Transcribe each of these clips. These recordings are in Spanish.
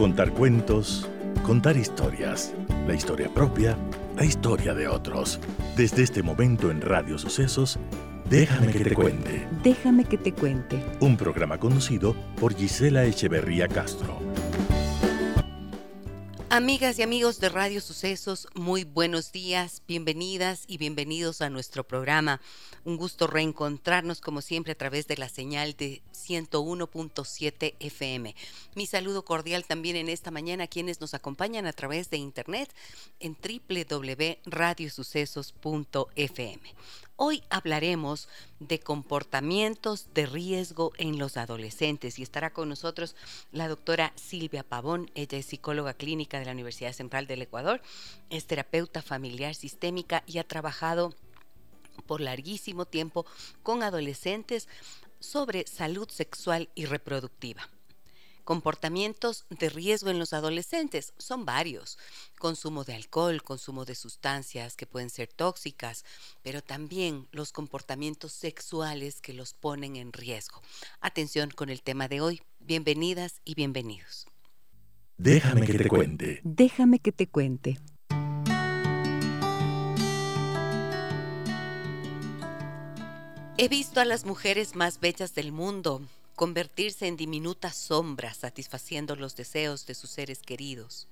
Contar cuentos, contar historias, la historia propia, la historia de otros. Desde este momento en Radio Sucesos, Déjame que te cuente. Déjame que te cuente. Un programa conducido por Gisela Echeverría Castro. Amigas y amigos de Radio Sucesos, muy buenos días, bienvenidas y bienvenidos a nuestro programa. Un gusto reencontrarnos como siempre a través de la señal de 101.7 FM. Mi saludo cordial también en esta mañana a quienes nos acompañan a través de internet en www.radiosucesos.fm. Hoy hablaremos de comportamientos de riesgo en los adolescentes y estará con nosotros la doctora Silvia Pavón. Ella es psicóloga clínica de la Universidad Central del Ecuador, es terapeuta familiar sistémica y ha trabajado por larguísimo tiempo con adolescentes sobre salud sexual y reproductiva. Comportamientos de riesgo en los adolescentes son varios. Consumo de alcohol, consumo de sustancias que pueden ser tóxicas, pero también los comportamientos sexuales que los ponen en riesgo. Atención con el tema de hoy. Bienvenidas y bienvenidos. Déjame que te cuente. Déjame que te cuente. He visto a las mujeres más bellas del mundo convertirse en diminutas sombras satisfaciendo los deseos de sus seres queridos.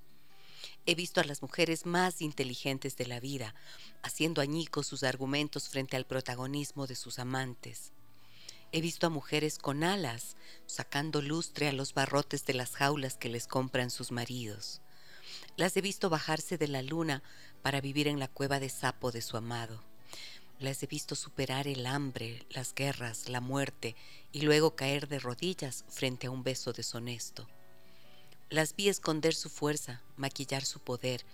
He visto a las mujeres más inteligentes de la vida haciendo añicos sus argumentos frente al protagonismo de sus amantes. He visto a mujeres con alas sacando lustre a los barrotes de las jaulas que les compran sus maridos. Las he visto bajarse de la luna para vivir en la cueva de sapo de su amado. Las he visto superar el hambre, las guerras, la muerte y luego caer de rodillas frente a un beso deshonesto. Las vi esconder su fuerza, maquillar su poder,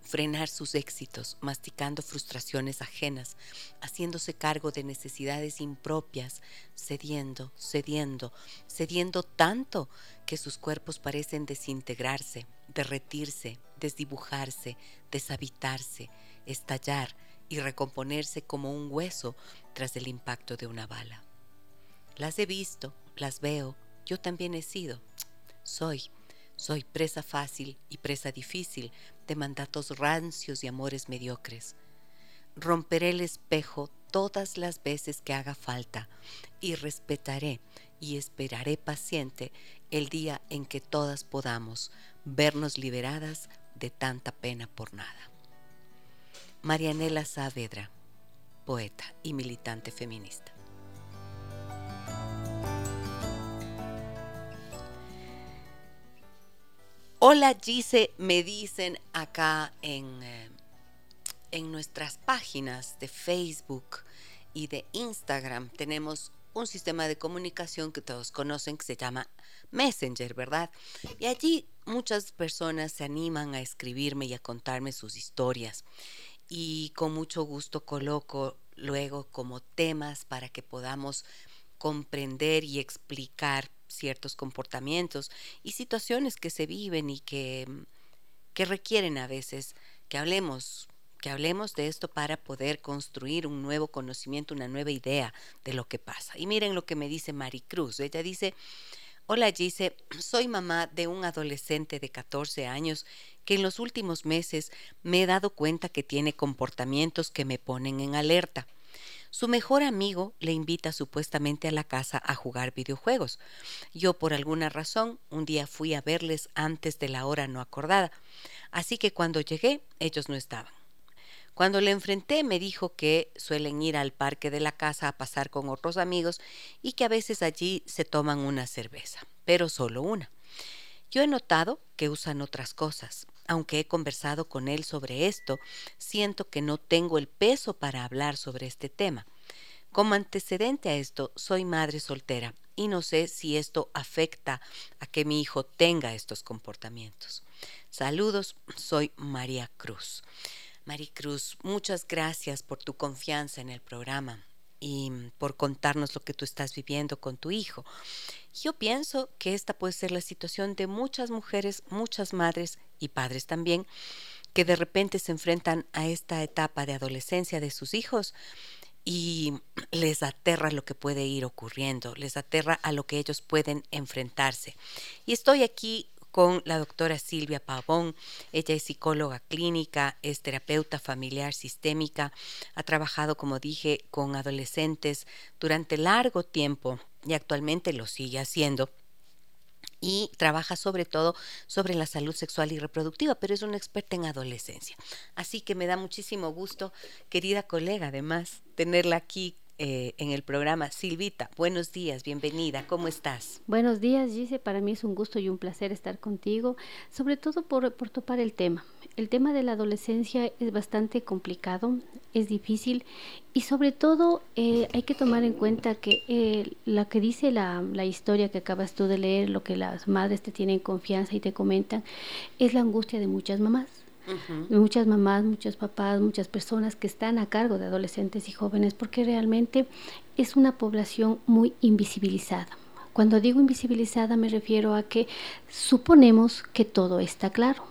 frenar sus éxitos, masticando frustraciones ajenas, haciéndose cargo de necesidades impropias, cediendo, cediendo, cediendo tanto que sus cuerpos parecen desintegrarse, derretirse, desdibujarse, deshabitarse, estallar, y recomponerse como un hueso tras el impacto de una bala. Las he visto, las veo, yo también he sido. Soy, soy presa fácil y presa difícil de mandatos rancios y amores mediocres. Romperé el espejo todas las veces que haga falta y respetaré y esperaré paciente el día en que todas podamos vernos liberadas de tanta pena por nada. Marianela Saavedra, poeta y militante feminista. Hola Gise, me dicen acá en, eh, en nuestras páginas de Facebook y de Instagram tenemos un sistema de comunicación que todos conocen que se llama Messenger, ¿verdad? Y allí muchas personas se animan a escribirme y a contarme sus historias y con mucho gusto coloco luego como temas para que podamos comprender y explicar ciertos comportamientos y situaciones que se viven y que, que requieren a veces que hablemos que hablemos de esto para poder construir un nuevo conocimiento, una nueva idea de lo que pasa. Y miren lo que me dice Maricruz. Ella dice, Hola Gise, soy mamá de un adolescente de 14 años que en los últimos meses me he dado cuenta que tiene comportamientos que me ponen en alerta. Su mejor amigo le invita supuestamente a la casa a jugar videojuegos. Yo por alguna razón un día fui a verles antes de la hora no acordada, así que cuando llegué ellos no estaban. Cuando le enfrenté me dijo que suelen ir al parque de la casa a pasar con otros amigos y que a veces allí se toman una cerveza, pero solo una. Yo he notado que usan otras cosas. Aunque he conversado con él sobre esto, siento que no tengo el peso para hablar sobre este tema. Como antecedente a esto, soy madre soltera y no sé si esto afecta a que mi hijo tenga estos comportamientos. Saludos, soy María Cruz. Maricruz, muchas gracias por tu confianza en el programa y por contarnos lo que tú estás viviendo con tu hijo. Yo pienso que esta puede ser la situación de muchas mujeres, muchas madres y padres también, que de repente se enfrentan a esta etapa de adolescencia de sus hijos y les aterra lo que puede ir ocurriendo, les aterra a lo que ellos pueden enfrentarse. Y estoy aquí con la doctora Silvia Pavón. Ella es psicóloga clínica, es terapeuta familiar sistémica, ha trabajado, como dije, con adolescentes durante largo tiempo y actualmente lo sigue haciendo y trabaja sobre todo sobre la salud sexual y reproductiva, pero es una experta en adolescencia. Así que me da muchísimo gusto, querida colega, además, tenerla aquí eh, en el programa. Silvita, buenos días, bienvenida, ¿cómo estás? Buenos días, Gise, para mí es un gusto y un placer estar contigo, sobre todo por, topar el tema. El tema de la adolescencia es bastante complicado, es difícil y sobre todo eh, hay que tomar en cuenta que eh, la que dice la, la, historia que acabas tú de leer, lo que las madres te tienen confianza y te comentan, es la angustia de muchas mamás muchas mamás, muchos papás, muchas personas que están a cargo de adolescentes y jóvenes, porque realmente es una población muy invisibilizada. Cuando digo invisibilizada me refiero a que suponemos que todo está claro,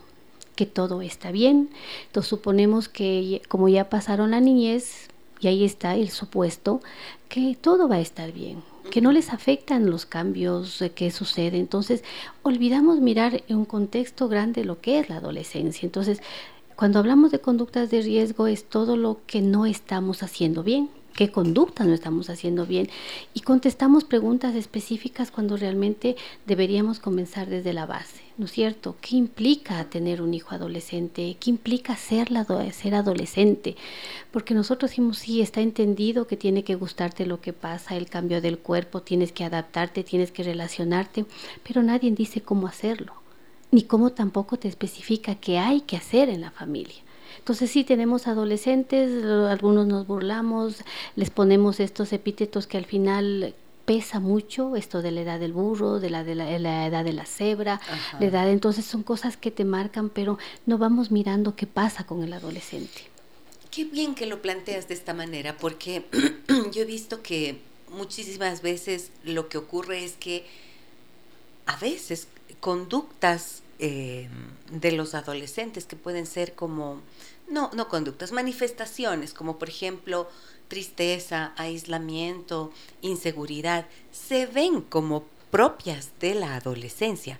que todo está bien, entonces suponemos que como ya pasaron la niñez, y ahí está el supuesto, que todo va a estar bien, que no les afectan los cambios que suceden. Entonces, olvidamos mirar en un contexto grande lo que es la adolescencia. Entonces, cuando hablamos de conductas de riesgo es todo lo que no estamos haciendo bien qué conductas no estamos haciendo bien y contestamos preguntas específicas cuando realmente deberíamos comenzar desde la base, ¿no es cierto? ¿Qué implica tener un hijo adolescente? ¿Qué implica ser, ser adolescente? Porque nosotros decimos, sí, está entendido que tiene que gustarte lo que pasa, el cambio del cuerpo, tienes que adaptarte, tienes que relacionarte, pero nadie dice cómo hacerlo, ni cómo tampoco te especifica qué hay que hacer en la familia. Entonces sí tenemos adolescentes, algunos nos burlamos, les ponemos estos epítetos que al final pesa mucho esto de la edad del burro, de la, de la, edad de la cebra, la edad, entonces son cosas que te marcan, pero no vamos mirando qué pasa con el adolescente. Qué bien que lo planteas de esta manera, porque yo he visto que muchísimas veces lo que ocurre es que a veces conductas eh, de los adolescentes que pueden ser como no, no conductas, manifestaciones como por ejemplo tristeza, aislamiento, inseguridad, se ven como propias de la adolescencia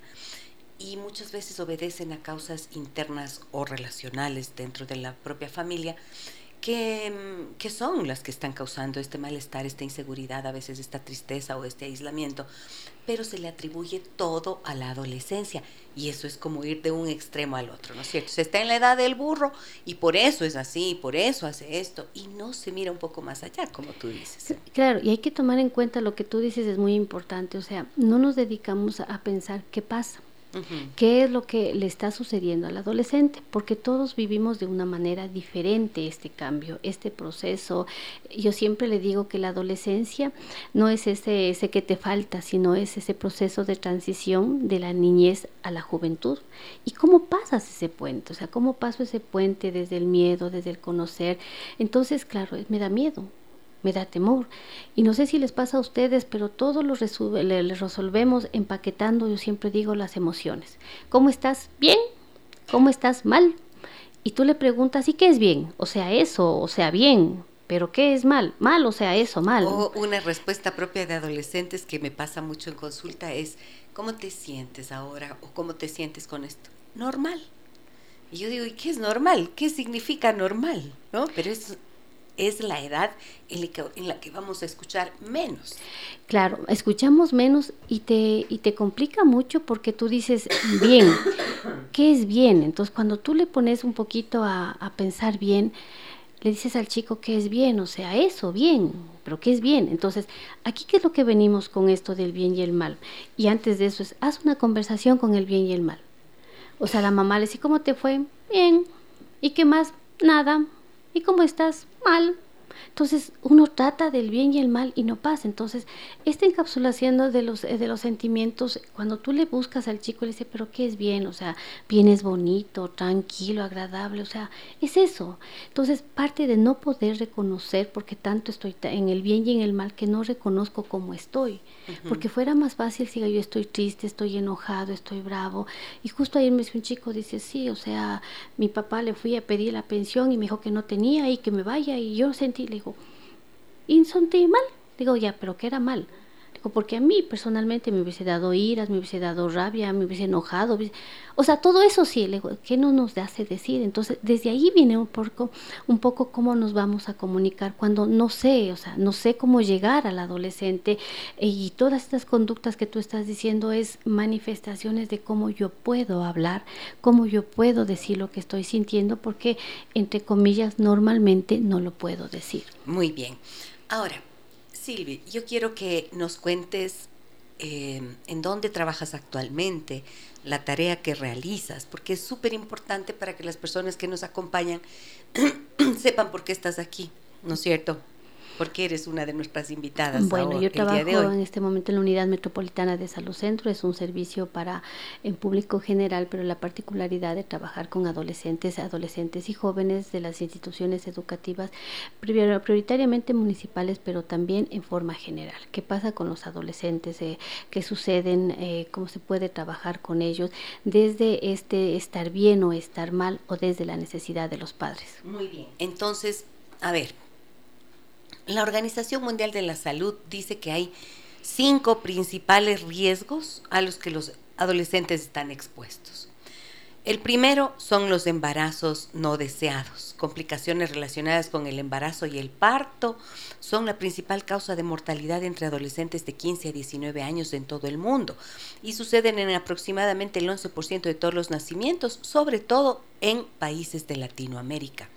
y muchas veces obedecen a causas internas o relacionales dentro de la propia familia que, que, son las que están causando este malestar, esta inseguridad, a veces esta tristeza o este aislamiento, pero se le atribuye todo a la adolescencia y eso es como ir de un extremo al otro, ¿no es cierto? Se está en la edad del burro y por eso es así, por eso hace esto y no se mira un poco más allá, como tú dices. Claro, y hay que tomar en cuenta lo que tú dices es muy importante, o sea, no nos dedicamos a pensar qué pasa ¿Qué es lo que le está sucediendo al adolescente? Porque todos vivimos de una manera diferente este cambio, este proceso. Yo siempre le digo que la adolescencia no es ese, ese que te falta, sino es ese proceso de transición de la niñez a la juventud. ¿Y cómo pasas ese puente? O sea, ¿cómo paso ese puente desde el miedo, desde el conocer? Entonces, claro, me da miedo, me da temor. Y no sé si les pasa a ustedes, pero todo lo resolvemos empaquetando, yo siempre digo, las emociones. ¿Cómo estás? ¿Bien? ¿Cómo estás? ¿Mal? Y tú le preguntas, ¿y qué es bien? O sea, eso, o sea, bien. ¿Pero qué es mal? Mal, o sea, eso, mal. O una respuesta propia de adolescentes que me pasa mucho en consulta es, ¿cómo te sientes ahora? ¿O cómo te sientes con esto? Normal. Y yo digo, ¿y qué es normal? ¿Qué significa normal? ¿No? Pero es es la edad en la, que, vamos a escuchar menos. Claro, escuchamos menos y te, y te complica mucho porque tú dices, bien, ¿qué es bien? Entonces cuando tú le pones un poquito a, a pensar bien, le dices al chico que es bien, o sea, eso, bien, pero ¿qué es bien? Entonces, aquí qué es lo que venimos con esto del bien y el mal. Y antes de eso es, haz una conversación con el bien y el mal. O sea, la mamá le dice, ¿cómo te fue? Bien. ¿Y qué más? Nada. ¿Y cómo estás? Mal. Entonces uno trata del bien y el mal y no pasa. Entonces, esta encapsulación de los, de los sentimientos, cuando tú le buscas al chico, le dice, pero ¿qué es bien? O sea, bien es bonito, tranquilo, agradable, o sea, es eso. Entonces, parte de no poder reconocer, porque tanto estoy en el bien y en el mal, que no reconozco cómo estoy. Porque fuera más fácil si yo estoy triste, estoy enojado, estoy bravo. Y justo ayer me dice un chico, dice, sí, o sea, mi papá le fui a pedir la pensión y me dijo que no tenía y que me vaya. Y yo sentí, le digo, ¿y sentí mal? Digo, ya, pero ¿qué era mal? Porque a mí personalmente me hubiese dado iras, me hubiese dado rabia, me hubiese enojado. O sea, todo eso sí, le digo, ¿qué no nos hace decir? Entonces, desde ahí viene un poco, un poco cómo nos vamos a comunicar cuando no sé, o sea, no sé cómo llegar al adolescente y todas estas conductas que tú estás diciendo es manifestaciones de cómo yo puedo hablar, cómo yo puedo decir lo que estoy sintiendo, porque, entre comillas, normalmente no lo puedo decir. Muy bien. Ahora, Silvi, yo quiero que nos cuentes eh, en dónde trabajas actualmente, la tarea que realizas, porque es súper importante para que las personas que nos acompañan sepan por qué estás aquí, ¿no es cierto? Porque eres una de nuestras invitadas. Bueno, yo trabajo en este momento en la Unidad Metropolitana de Salud Centro, es un servicio para el público general, pero la particularidad de trabajar con adolescentes, adolescentes y jóvenes de las instituciones educativas, prioritariamente municipales, pero también en forma general. ¿Qué pasa con los adolescentes? Eh, ¿Qué suceden? Eh, ¿Cómo se puede trabajar con ellos? Desde este estar bien o estar mal o desde la necesidad de los padres. Muy bien. Entonces, a ver, la Organización Mundial de la Salud dice que hay cinco principales riesgos a los que los adolescentes están expuestos. El primero son los embarazos no deseados. Complicaciones relacionadas con el embarazo y el parto son la principal causa de mortalidad entre adolescentes de 15 a 19 años en todo el mundo y suceden en aproximadamente el 11% de todos los nacimientos, sobre todo en países de Latinoamérica.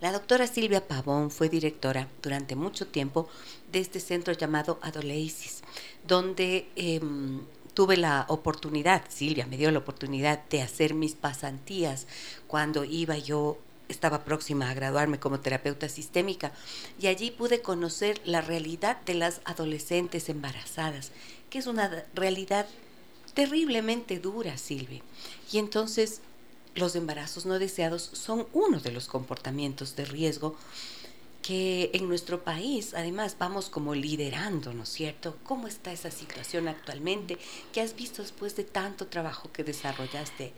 La doctora Silvia Pavón fue directora durante mucho tiempo de este centro llamado Adoleisis, donde em, tuve la oportunidad, Silvia me dio la oportunidad de hacer mis pasantías cuando iba yo estaba próxima a graduarme como terapeuta sistémica y allí pude conocer la realidad de las adolescentes embarazadas, que es una realidad terriblemente dura, Silvia. Y entonces los embarazos no deseados son uno de los comportamientos de riesgo que en nuestro país además vamos como liderando, ¿no es cierto? ¿Cómo está esa situación actualmente? ¿Qué has visto después de tanto trabajo que desarrollaste,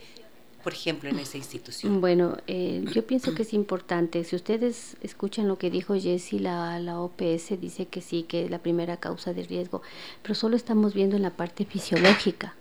por ejemplo, en esa institución? Bueno, eh, yo pienso que es importante. Si ustedes escuchan lo que dijo Jessie, la, la OPS dice que sí, que es la primera causa de riesgo, pero solo estamos viendo en la parte fisiológica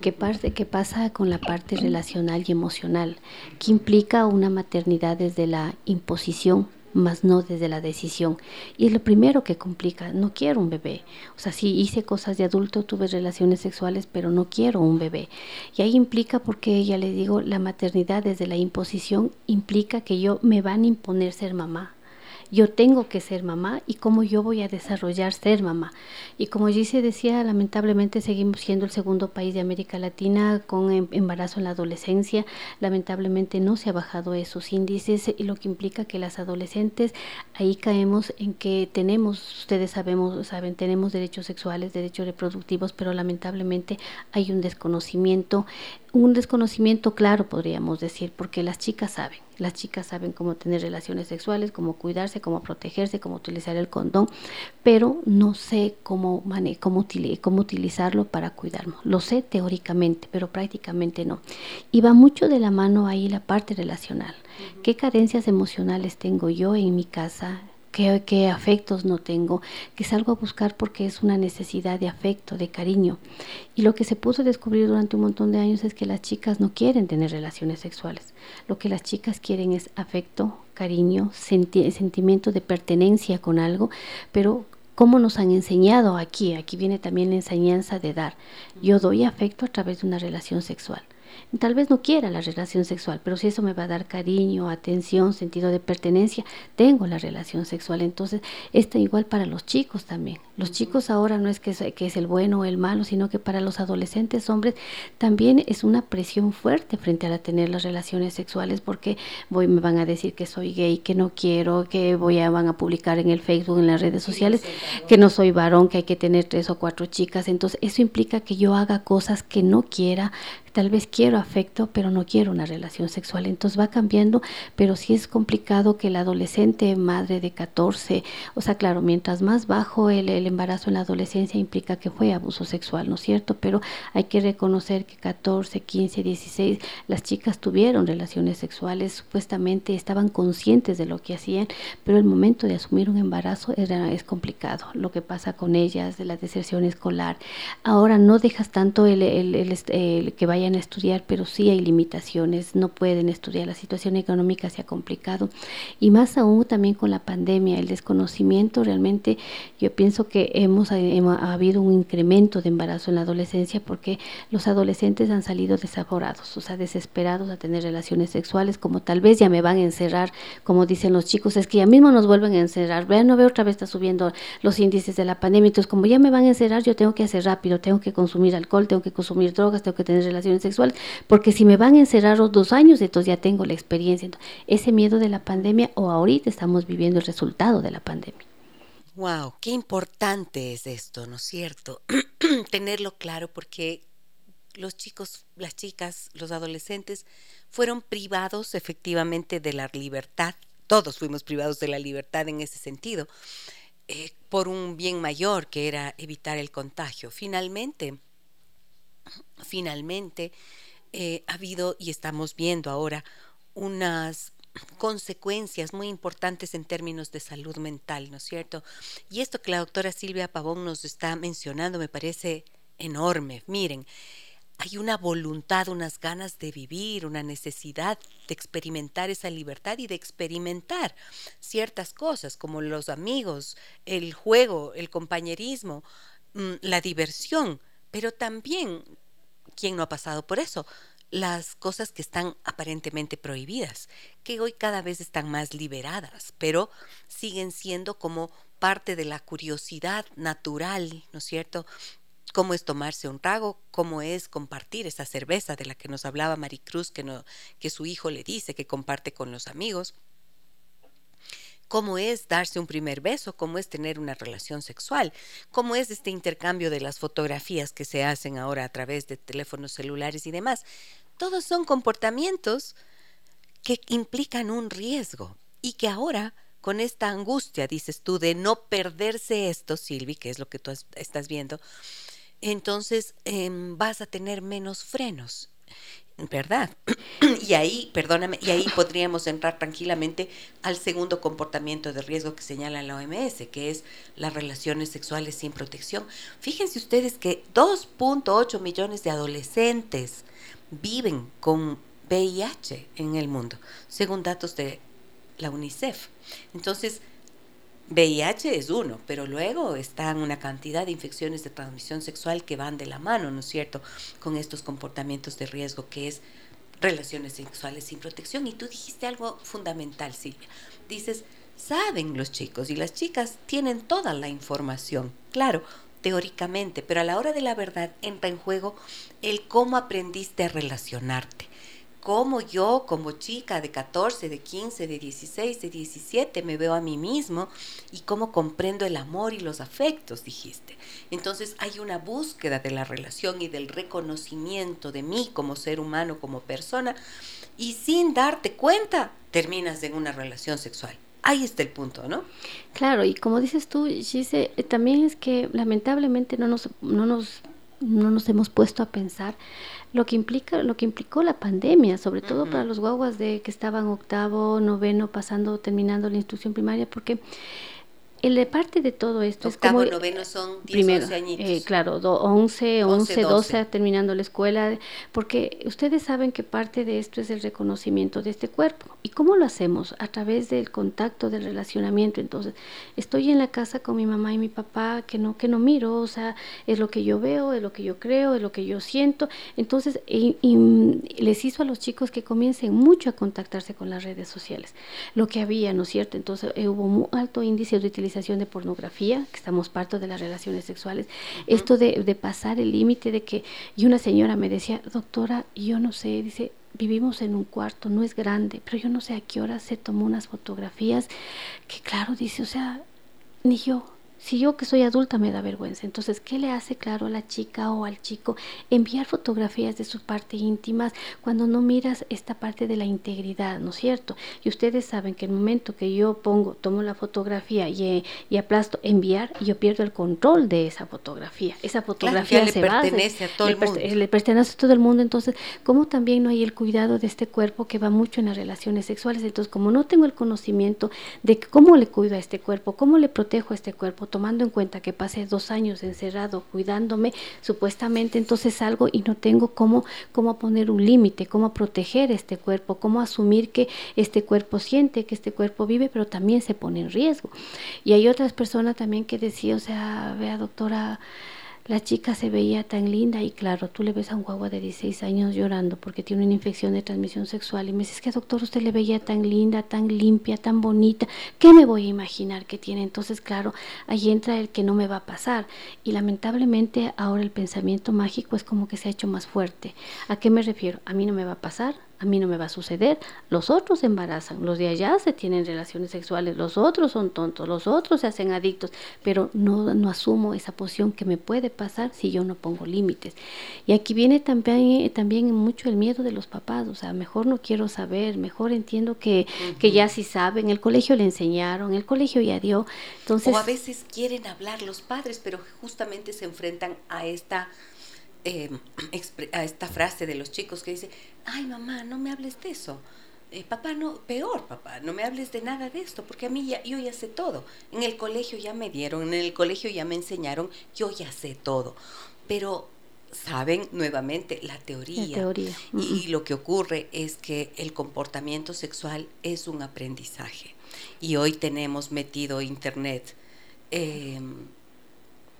¿Qué, parte, ¿Qué pasa con la parte relacional y emocional? ¿Qué implica una maternidad desde la imposición? Más no desde la decisión. Y es lo primero que complica, no quiero un bebé. O sea, sí hice cosas de adulto, tuve relaciones sexuales, pero no quiero un bebé. Y ahí implica, porque ya le digo, la maternidad desde la imposición implica que yo me van a imponer ser mamá yo tengo que ser mamá y cómo yo voy a desarrollar ser mamá. Y como se decía, lamentablemente seguimos siendo el segundo país de América Latina con em, embarazo en la adolescencia. Lamentablemente no se ha bajado esos índices y lo que implica que las adolescentes ahí caemos en que tenemos, ustedes sabemos, saben, tenemos derechos sexuales, derechos reproductivos, pero lamentablemente hay un desconocimiento un desconocimiento claro, podríamos decir, porque las chicas saben, las chicas saben cómo tener relaciones sexuales, cómo cuidarse, cómo protegerse, cómo utilizar el condón, pero no sé cómo, cómo, cómo utilizarlo para cuidarnos. Lo sé teóricamente, pero prácticamente no. Y va mucho de la mano ahí la parte relacional. ¿Qué carencias emocionales tengo yo en mi casa? Qué, afectos no tengo, que salgo a buscar porque es una necesidad de afecto, de cariño. Y lo que se pudo descubrir durante un montón de años es que las chicas no quieren tener relaciones sexuales. Lo que las chicas quieren es afecto, cariño, sentimiento de pertenencia con algo, pero ¿Cómo nos han enseñado aquí? Aquí viene también la enseñanza de dar. Yo doy afecto a través de una relación sexual. Tal vez no quiera la relación sexual, pero si eso me va a dar cariño, atención, sentido de pertenencia, tengo la relación sexual. Entonces, está igual para los chicos también. Los chicos ahora no es que es, que es el bueno o el malo, sino que para los adolescentes hombres también es una presión fuerte frente a la tener las relaciones sexuales porque voy, me van a decir que soy gay, que no quiero, que voy a, van a publicar en el Facebook, en las redes sociales, que no soy varón, que hay que tener tres o cuatro chicas. Entonces, eso implica que yo haga cosas que no quiera, tal vez quiero afecto, pero no quiero una relación sexual. Entonces va cambiando, pero sí es complicado que la adolescente, madre de 14, o sea, claro, mientras más bajo el, el embarazo en la adolescencia implica que fue abuso sexual, ¿no es cierto? Pero hay que reconocer que 14, 15, 16, las chicas tuvieron relaciones sexuales, supuestamente estaban conscientes de lo que hacían, pero el momento de asumir un embarazo era, es complicado. Lo que pasa con ellas, de la deserción escolar. Ahora no dejas tanto el, el, el, que vayan a estudiar, pero sí hay limitaciones, no pueden estudiar, la situación económica se ha complicado. Y más aún también con la pandemia, el desconocimiento realmente, yo pienso que hemos, hemos ha habido un incremento de embarazo en la adolescencia porque los adolescentes han salido desaforados, o sea, desesperados a tener relaciones sexuales, como tal vez ya me van a encerrar, como dicen los chicos, es que ya mismo nos vuelven a encerrar, vean, no veo otra vez está subiendo los índices de la pandemia, entonces como ya me van a encerrar, yo tengo que hacer rápido, tengo que consumir alcohol, tengo que consumir drogas, tengo que tener relaciones sexuales, porque si me van a encerrar los dos años, entonces ya tengo la experiencia. Ese miedo de la pandemia o ahorita estamos viviendo el resultado de la pandemia. Wow, qué importante es esto, ¿no es cierto? Tenerlo claro porque los chicos, las chicas, los adolescentes fueron privados efectivamente de la libertad. Todos fuimos privados de la libertad en ese sentido, eh, por un bien mayor que era evitar el contagio. Finalmente, finalmente eh, ha habido y estamos viendo ahora unas consecuencias muy importantes en términos de salud mental, ¿no es cierto? Y esto que la doctora Silvia Pavón nos está mencionando me parece enorme. Miren, hay una voluntad, unas ganas de vivir, una necesidad de experimentar esa libertad y de experimentar ciertas cosas como los amigos, el juego, el compañerismo, mm, la diversión, pero también, ¿quién no ha pasado por eso? las cosas que están aparentemente prohibidas, que hoy cada vez están más liberadas, pero siguen siendo como parte de la curiosidad natural, ¿no es cierto? Cómo es tomarse un trago, cómo es compartir esa cerveza de la que nos hablaba Maricruz, que, no, que su hijo le dice que comparte con los amigos cómo es darse un primer beso, cómo es tener una relación sexual, cómo es este intercambio de las fotografías que se hacen ahora a través de teléfonos celulares y demás. Todos son comportamientos que implican un riesgo y que ahora con esta angustia, dices tú, de no perderse esto, Silvi, que es lo que tú estás viendo, entonces em, vas a tener menos frenos ¿verdad? Y ahí, perdóname, y ahí podríamos entrar tranquilamente al segundo comportamiento de riesgo que señala la OMS, que es las relaciones sexuales sin protección. Fíjense ustedes que 2.8 millones de adolescentes viven con VIH en el mundo, según datos de la UNICEF. Entonces, VIH es uno, pero luego están una cantidad de infecciones de transmisión sexual que van de la mano, ¿no es cierto?, con estos comportamientos de riesgo que es relaciones sexuales sin protección. Y tú dijiste algo fundamental, Silvia. Dices, saben los chicos y las chicas tienen toda la información, claro, teóricamente, pero a la hora de la verdad entra en juego el cómo aprendiste a relacionarte cómo yo como chica de 14, de 15, de 16, de 17 me veo a mí mismo y cómo comprendo el amor y los afectos, dijiste. Entonces hay una búsqueda de la relación y del reconocimiento de mí como ser humano, como persona, y sin darte cuenta terminas en una relación sexual. Ahí está el punto, ¿no? Claro, y como dices tú, Gise, eh, también es que lamentablemente no nos, no nos, no nos hemos puesto a pensar lo que implica lo que implicó la pandemia sobre todo para los guaguas de que estaban octavo noveno pasando terminando la instrucción primaria porque el de parte de todo esto es como... noveno son 10, primero, 11 añitos. Eh, claro, 11, 11, 12. terminando la escuela, porque ustedes saben que parte de esto es el reconocimiento de este cuerpo. ¿Y cómo lo hacemos? A través del contacto, del relacionamiento. Entonces, estoy en la casa con mi mamá y mi papá, que no, que no miro, o sea, es lo que yo veo, es lo que yo creo, es lo que yo siento. Entonces, y, les hizo a los chicos que comiencen mucho a contactarse con las redes sociales. Lo que había, ¿no es cierto? Entonces, eh, hubo un alto índice de utilización de pornografía, que estamos parto de las relaciones sexuales, esto de, de pasar el límite de que, y una señora me decía, doctora, yo no sé, dice, vivimos en un cuarto, no es grande, pero yo no sé a qué hora se tomó unas fotografías, que claro, dice, o sea, ni yo, Si yo que soy adulta me da vergüenza, entonces, ¿qué le hace claro a la chica o al chico enviar fotografías de sus partes íntimas cuando no miras esta parte de la integridad, ¿no es cierto? Y ustedes saben que el momento que yo pongo, tomo la fotografía y, y aplasto enviar, yo pierdo el control de esa fotografía. Esa fotografía le pertenece a todo el mundo. Le pertenece a todo el mundo, entonces, como también no hay el cuidado de este cuerpo que va mucho en las relaciones sexuales, entonces, como no tengo el conocimiento de cómo le cuido a este cuerpo, cómo le protejo a este cuerpo, tomando en cuenta que pasé dos años encerrado cuidándome, supuestamente entonces salgo y no tengo cómo, cómo poner un límite, cómo proteger este cuerpo, cómo asumir que este cuerpo siente, que este cuerpo vive, pero también se pone en riesgo. Y hay otras personas también que decían, o sea, vea doctora, la chica se veía tan linda y claro, tú le ves a un guagua de 16 años llorando porque tiene una infección de transmisión sexual y me dices que doctor usted le veía tan linda, tan limpia, tan bonita, ¿qué me voy a imaginar que tiene? Entonces claro, ahí entra el que no me va a pasar y lamentablemente ahora el pensamiento mágico es como que se ha hecho más fuerte. ¿A qué me refiero? A mí no me va a pasar, a mí no me va a suceder, los otros se embarazan, los de allá se tienen relaciones sexuales, los otros son tontos, los otros se hacen adictos, pero no, no asumo esa posición que me puede pasar si yo no pongo límites. Y aquí viene también, también mucho el miedo de los papás, o sea, mejor no quiero saber, mejor entiendo que, que ya sí saben, el colegio le enseñaron, el colegio ya dio. Entonces, o a veces quieren hablar los padres, pero justamente se enfrentan a esta eh, a esta frase de los chicos que dice, ay mamá, no me hables de eso. Eh, papá, no, peor papá, no me hables de nada de esto, porque a mí ya, yo ya sé todo. En el colegio ya me dieron, en el colegio ya me enseñaron, yo ya sé todo. Pero saben nuevamente la teoría. Y, lo que ocurre es que el comportamiento sexual es un aprendizaje. Y hoy tenemos metido Internet. Eh,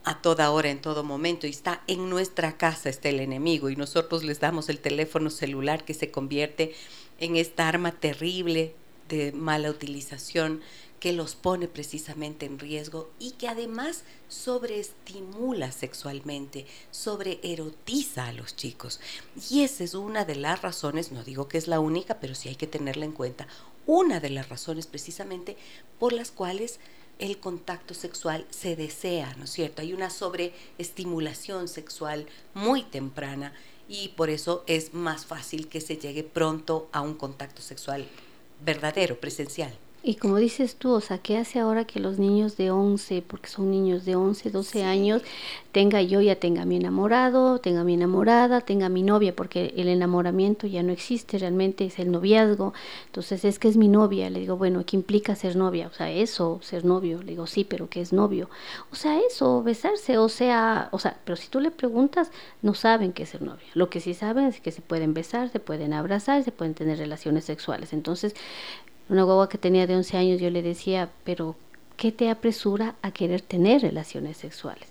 a toda hora, en todo momento, y está en nuestra casa, está el enemigo, y nosotros les damos el teléfono celular que se convierte en esta arma terrible de mala utilización que los pone precisamente en riesgo y que además sobreestimula sexualmente, sobreerotiza a los chicos. Y esa es una de las razones, no digo que es la única, pero sí hay que tenerla en cuenta, una de las razones precisamente por las cuales el contacto sexual se desea, ¿no es cierto? Hay una sobreestimulación sexual muy temprana y por eso es más fácil que se llegue pronto a un contacto sexual verdadero, presencial. Y como dices tú, o sea, ¿qué hace ahora que los niños de 11, porque son niños de 11, 12 años, tenga yo ya tenga mi enamorado, tenga mi enamorada, tenga mi novia, porque el enamoramiento ya no existe, realmente es el noviazgo. Entonces es que es mi novia, le digo, bueno, ¿qué implica ser novia? O sea, eso, ser novio, le digo, sí, pero ¿qué es novio? O sea, eso, besarse, o sea, o sea, pero si tú le preguntas, no saben qué es ser novia. Lo que sí saben es que se pueden besar, se pueden abrazar, se pueden tener relaciones sexuales. Entonces, una guagua que tenía de 11 años, yo le decía, pero ¿qué te apresura a querer tener relaciones sexuales?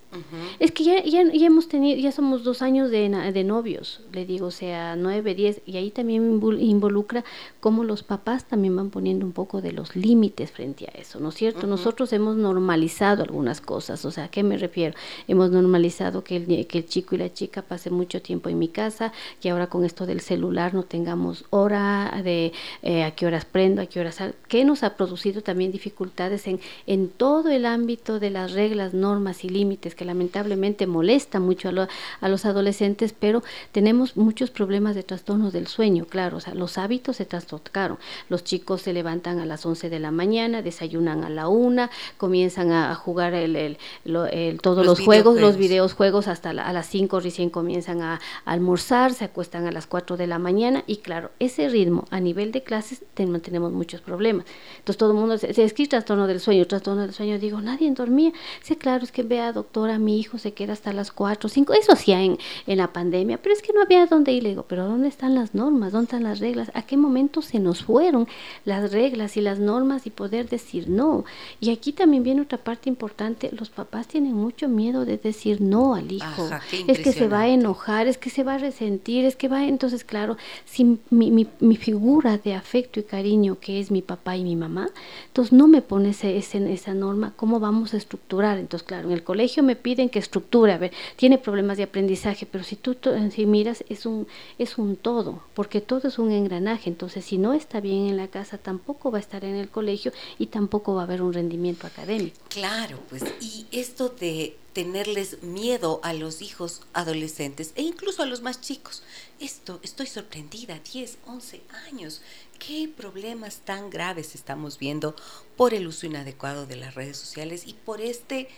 Es que ya, ya, hemos tenido, ya somos dos años de, de, novios, le digo, o sea, nueve, diez, y ahí también involucra cómo los papás también van poniendo un poco de los límites frente a eso, ¿no es cierto? Nosotros hemos normalizado algunas cosas, o sea, ¿a qué me refiero? Hemos normalizado que el, que el chico y la chica pasen mucho tiempo en mi casa, que ahora con esto del celular no tengamos hora de eh, a qué horas prendo, a qué horas que nos ha producido también dificultades en, en todo el ámbito de las reglas, normas y límites que lamentablemente molesta mucho a, los adolescentes, pero tenemos muchos problemas de trastornos del sueño, claro, o sea, los hábitos se trastocaron. Los chicos se levantan a las 11 de la mañana, desayunan a la una, comienzan a, jugar el, todos los, juegos, los videos juegos hasta a las 5 recién comienzan a, almorzar, se acuestan a las 4 de la mañana y claro, ese ritmo a nivel de clases tenemos muchos problemas. Entonces todo el mundo se, se escribe trastorno del sueño, trastorno del sueño, digo, nadie dormía. Sí, claro, es que vea, doctora, mi hijo se queda hasta las 4, 5, eso hacía en, en la pandemia, pero es que no había dónde ir. Le digo, pero ¿dónde están las normas? ¿Dónde están las reglas? ¿A qué momento se nos fueron las reglas y las normas y poder decir no? Y aquí también viene otra parte importante, los papás tienen mucho miedo de decir no al hijo. es que se va a enojar, es que se va a resentir, es que va, entonces claro, si mi, mi, mi figura de afecto y cariño que es mi papá y mi mamá, entonces no me pone ese, esa norma, ¿cómo vamos a estructurar? Entonces claro, en el colegio me piden que estructure, ver, tiene problemas de aprendizaje, pero si tú si miras es un es un todo, porque todo es un engranaje, entonces si no está bien en la casa tampoco va a estar en el colegio y tampoco va a haber un rendimiento académico. Claro, pues y esto de tenerles miedo a los hijos adolescentes e incluso a los más chicos. Esto, estoy sorprendida, 10, 11 años. ¿Qué problemas tan graves estamos viendo por el uso inadecuado de las redes sociales y por este,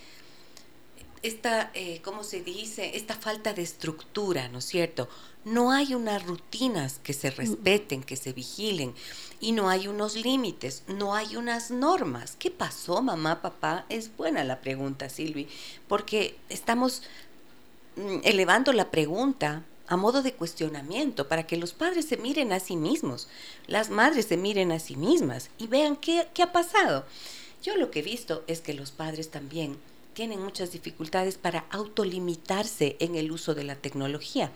esta, eh, ¿cómo se dice? Esta falta de estructura, ¿no es cierto? No hay unas rutinas que se respeten, que se vigilen y no hay unos límites, no hay unas normas. ¿Qué pasó, mamá, papá? Es buena la pregunta, Silvi, porque estamos mm, elevando la pregunta a modo de cuestionamiento para que los padres se miren a sí mismos, las madres se miren a sí mismas y vean qué, qué ha pasado. Yo lo que he visto es que los padres también tienen muchas dificultades para autolimitarse en el uso de la tecnología.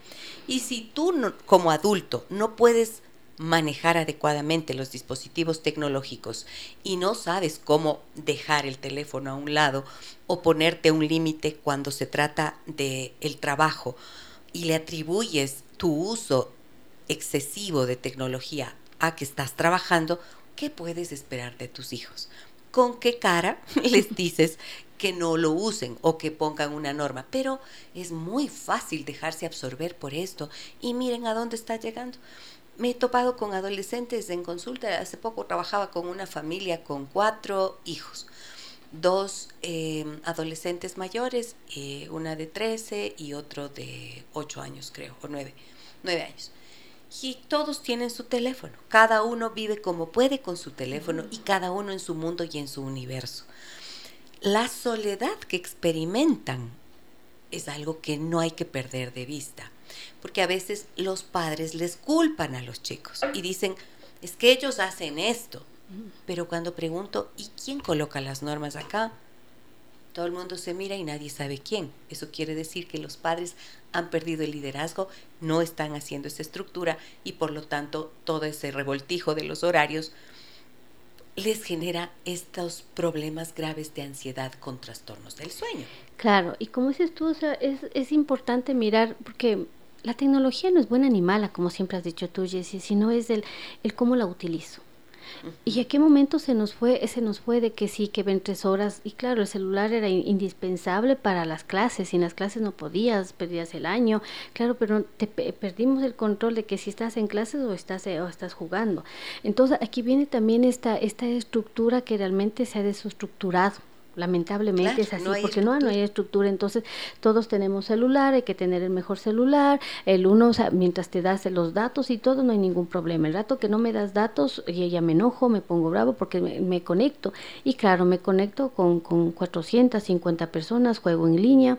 Y si tú como adulto no puedes manejar adecuadamente los dispositivos tecnológicos y no sabes cómo dejar el teléfono a un lado o ponerte un límite cuando se trata de el trabajo y le atribuyes tu uso excesivo de tecnología a que estás trabajando, ¿qué puedes esperar de tus hijos? ¿Con qué cara les dices que no lo usen o que pongan una norma? Pero es muy fácil dejarse absorber por esto y miren a dónde está llegando. Me he topado con adolescentes en consulta. Hace poco trabajaba con una familia con cuatro hijos. Dos eh, adolescentes mayores, eh, una de 13 y otro de 8 años, creo, o 9, 9 años. Y todos tienen su teléfono. Cada uno vive como puede con su teléfono y cada uno en su mundo y en su universo. La soledad que experimentan es algo que no hay que perder de vista porque a veces los padres les culpan a los chicos y dicen, es que ellos hacen esto. Pero cuando pregunto, ¿y quién coloca las normas acá? Todo el mundo se mira y nadie sabe quién. Eso quiere decir que los padres han perdido el liderazgo, no están haciendo esa estructura y por lo tanto todo ese revoltijo de los horarios les genera estos problemas graves de ansiedad con trastornos del sueño. Claro, y como dices tú, es, es importante mirar, porque la tecnología no es buena ni mala, como siempre has dicho tú, Jessie, sino es el, el cómo la utilizo. ¿Y a qué momento se nos fue? Se nos fue de que sí, que ven tres horas. Y claro, el celular era indispensable para las clases. Sin las clases no podías, perdías el año. Claro, pero te perdimos el control de que si estás en clases o estás, o estás jugando. Entonces aquí viene también esta, esta estructura que realmente se ha desestructurado Lamentablemente es así, porque no, no hay estructura. Entonces, todos tenemos celular, hay que tener el mejor celular. El uno, mientras te das los datos y todo, no hay ningún problema. El rato que no me das datos, y ya me enojo, me pongo bravo porque me, conecto. Y claro, me conecto con, con 450 personas, juego en línea.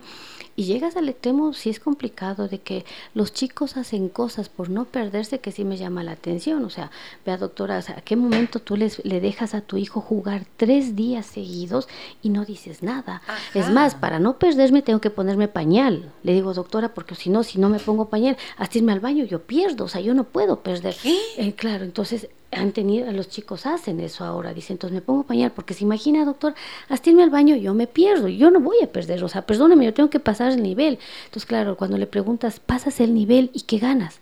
Y llegas al extremo, sí es complicado, de que los chicos hacen cosas por no perderse que sí me llama la atención. O sea, vea doctora, ¿a qué momento tú les, le dejas a tu hijo jugar tres días seguidos y no dices nada? Es más, para no perderme tengo que ponerme pañal. Le digo, doctora, porque si no, si no me pongo pañal, hasta irme al baño yo pierdo, o sea, yo no puedo perder. Eh, claro, entonces han tenido, los chicos hacen eso ahora, dicen, entonces me pongo pañal, porque se imagina, doctor, hasta irme al baño yo me pierdo, yo no voy a perder, o sea, perdóname, yo tengo que pasar el nivel. Entonces, claro, cuando le preguntas, pasas el nivel y qué ganas.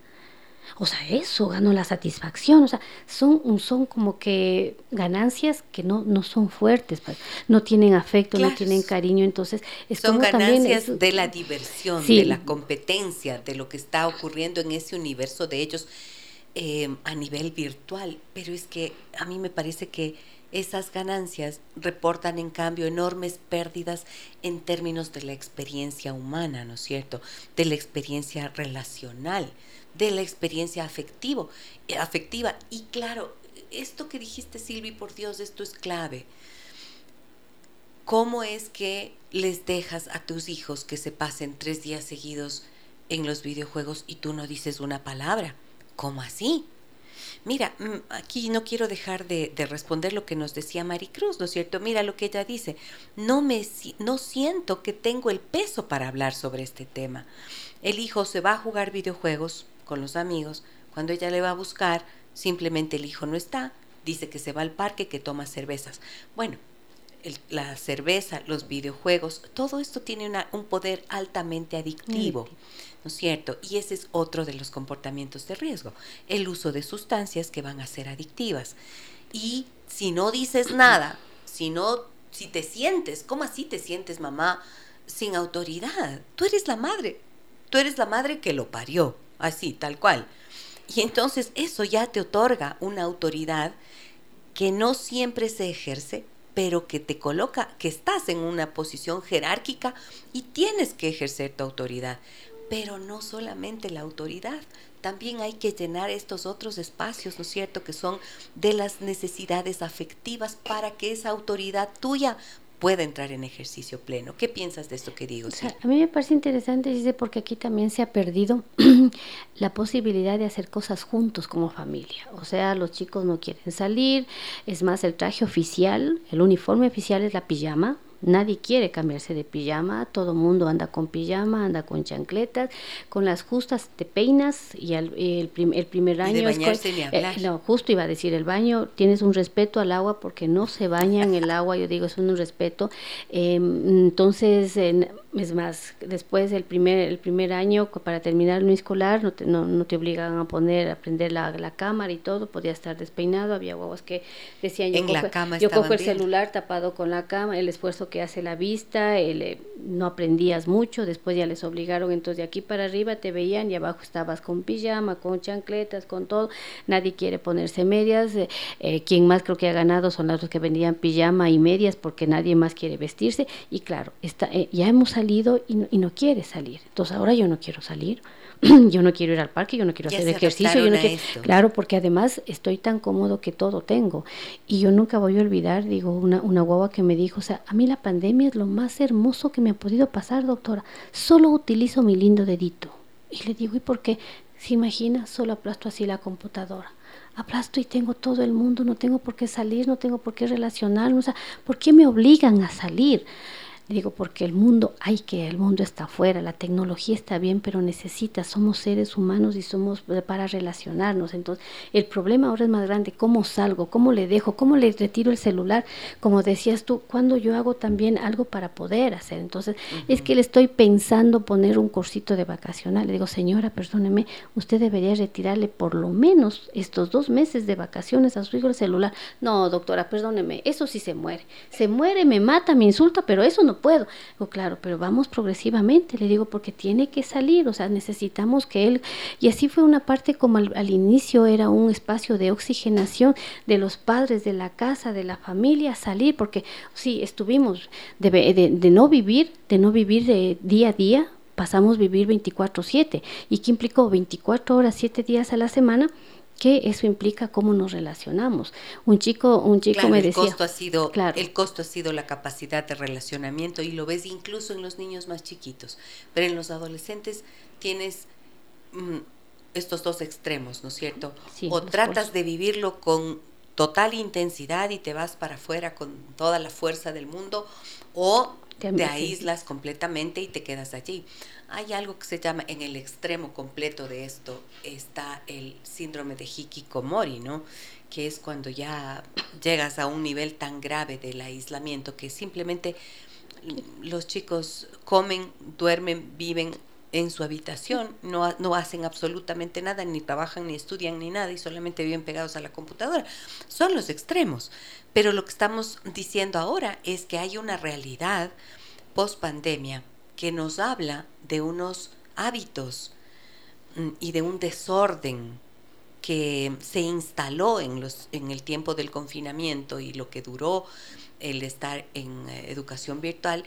O sea, eso, gano la satisfacción, o sea, son, son como que ganancias que no, no son fuertes, pues, no tienen afecto, no tienen cariño, entonces es son ganancias de la diversión, de la competencia, de lo que está ocurriendo en ese universo de ellos Em, a nivel virtual, pero es que a mí me parece que esas ganancias reportan en cambio enormes pérdidas en términos de la experiencia humana, ¿no es cierto? De la experiencia relacional, de la experiencia afectivo, eh, afectiva. Y claro, esto que dijiste Silvi, por Dios, esto es clave. ¿Cómo es que les dejas a tus hijos que se pasen tres días seguidos en los videojuegos y tú no dices una palabra? ¿Cómo así? Mira, mm, aquí no quiero dejar de, responder lo que nos decía Maricruz, ¿no es cierto? Mira lo que ella dice, no, me, no siento que tengo el peso para hablar sobre este tema. El hijo se va a jugar videojuegos con los amigos, cuando ella le va a buscar, simplemente el hijo no está, dice que se va al parque, que toma cervezas. Bueno, la cerveza, los videojuegos, todo esto tiene un poder altamente adictivo. ¿no es cierto? Y ese es otro de los comportamientos de riesgo, el uso de sustancias que van a ser adictivas. Y si no dices nada, si no, si te sientes, ¿cómo así te sientes mamá sin autoridad? Tú eres la madre, tú eres la madre que lo parió, así, tal cual. Y entonces eso ya te otorga una autoridad que no siempre se ejerce, pero que te coloca, que estás en una posición jerárquica y tienes que ejercer tu autoridad. Pero no solamente la autoridad, también hay que llenar estos otros espacios, ¿no es cierto?, que son de las necesidades afectivas para que esa autoridad tuya pueda entrar en ejercicio pleno. ¿Qué piensas de esto que digo? a mí me parece interesante, dice, porque aquí también se ha perdido la posibilidad de hacer cosas juntos como familia. O sea, los chicos no quieren salir, es más, el traje oficial, el uniforme oficial es la pijama, Nadie quiere cambiarse de pijama, todo mundo anda con pijama, anda con chancletas, con las justas te peinas y el, el, primer año... Eh, no, justo iba a decir, el baño, tienes un respeto al agua porque no se baña en el agua, yo digo, es un respeto. Em, entonces, es más, después del primer, el primer año, para terminar el escolar, no te, no, no te obligan a poner, a prender la, la, cámara y todo, podía estar despeinado, había guaguas que decían, yo, en cojo, la cama yo cojo el celular tapado con la cama, el esfuerzo que hace la vista, el, no aprendías mucho, después ya les obligaron, entonces de aquí para arriba te veían y abajo estabas con pijama, con chancletas, con todo, nadie quiere ponerse medias, eh, eh, quien más creo que ha ganado son los que vendían pijama y medias porque nadie más quiere vestirse y claro, está, eh, ya hemos salido y no, y no quiere salir, entonces ahora yo no quiero salir yo no quiero ir al parque, yo no quiero hacer ejercicio, yo no quiero, claro, porque además estoy tan cómodo que todo tengo. Y yo nunca voy a olvidar, digo, una, una guagua que me dijo, o sea, a mí la pandemia es lo más hermoso que me ha podido pasar, doctora, solo utilizo mi lindo dedito. Y le digo, ¿y por qué? Se imagina, solo aplasto así la computadora aplasto y tengo todo el mundo, no tengo por qué salir, no tengo por qué relacionarme, o sea, ¿por qué me obligan a salir? Digo, porque el mundo hay que, el mundo está afuera, la tecnología está bien, pero necesita, somos seres humanos y somos para relacionarnos. Entonces, el problema ahora es más grande, ¿cómo salgo? ¿Cómo le dejo? ¿Cómo le retiro el celular? Como decías tú, cuando yo hago también algo para poder hacer. Entonces, es que le estoy pensando poner un cursito de vacacional. Le digo, señora, perdóneme, usted debería retirarle por lo menos estos dos meses de vacaciones a su hijo el celular. No, doctora, perdóneme, eso sí se muere. Se muere, me mata, me insulta, pero eso no puedo. Digo, claro, pero vamos progresivamente, le digo, porque tiene que salir, o sea, necesitamos que él... Y así fue una parte como al, inicio era un espacio de oxigenación de los padres, de la casa, de la familia, salir, porque sí, estuvimos de, de, no vivir, de no vivir de día a día, pasamos vivir 24/7. ¿Y qué implicó? 24 horas, 7 días a la semana que eso implica cómo nos relacionamos. Un chico, un chico me decía, el costo ha sido, el costo ha sido la capacidad de relacionamiento y lo ves incluso en los niños más chiquitos, pero en los adolescentes tienes mm, estos dos extremos, ¿no es cierto? o tratas de vivirlo con total intensidad y te vas para afuera con toda la fuerza del mundo, o te aíslas completamente y te quedas allí. Hay algo que se llama, en el extremo completo de esto, está el síndrome de Hikikomori, ¿no? Que es cuando ya llegas a un nivel tan grave del aislamiento que simplemente los chicos comen, duermen, viven en su habitación, no, no, hacen absolutamente nada, ni trabajan, ni estudian, ni nada, y solamente viven pegados a la computadora. Son los extremos. Pero lo que estamos diciendo ahora es que hay una realidad post pandemia que nos habla de unos hábitos mm, y de un desorden que se instaló en, los, en el tiempo del confinamiento y lo que duró el estar en eh, educación virtual,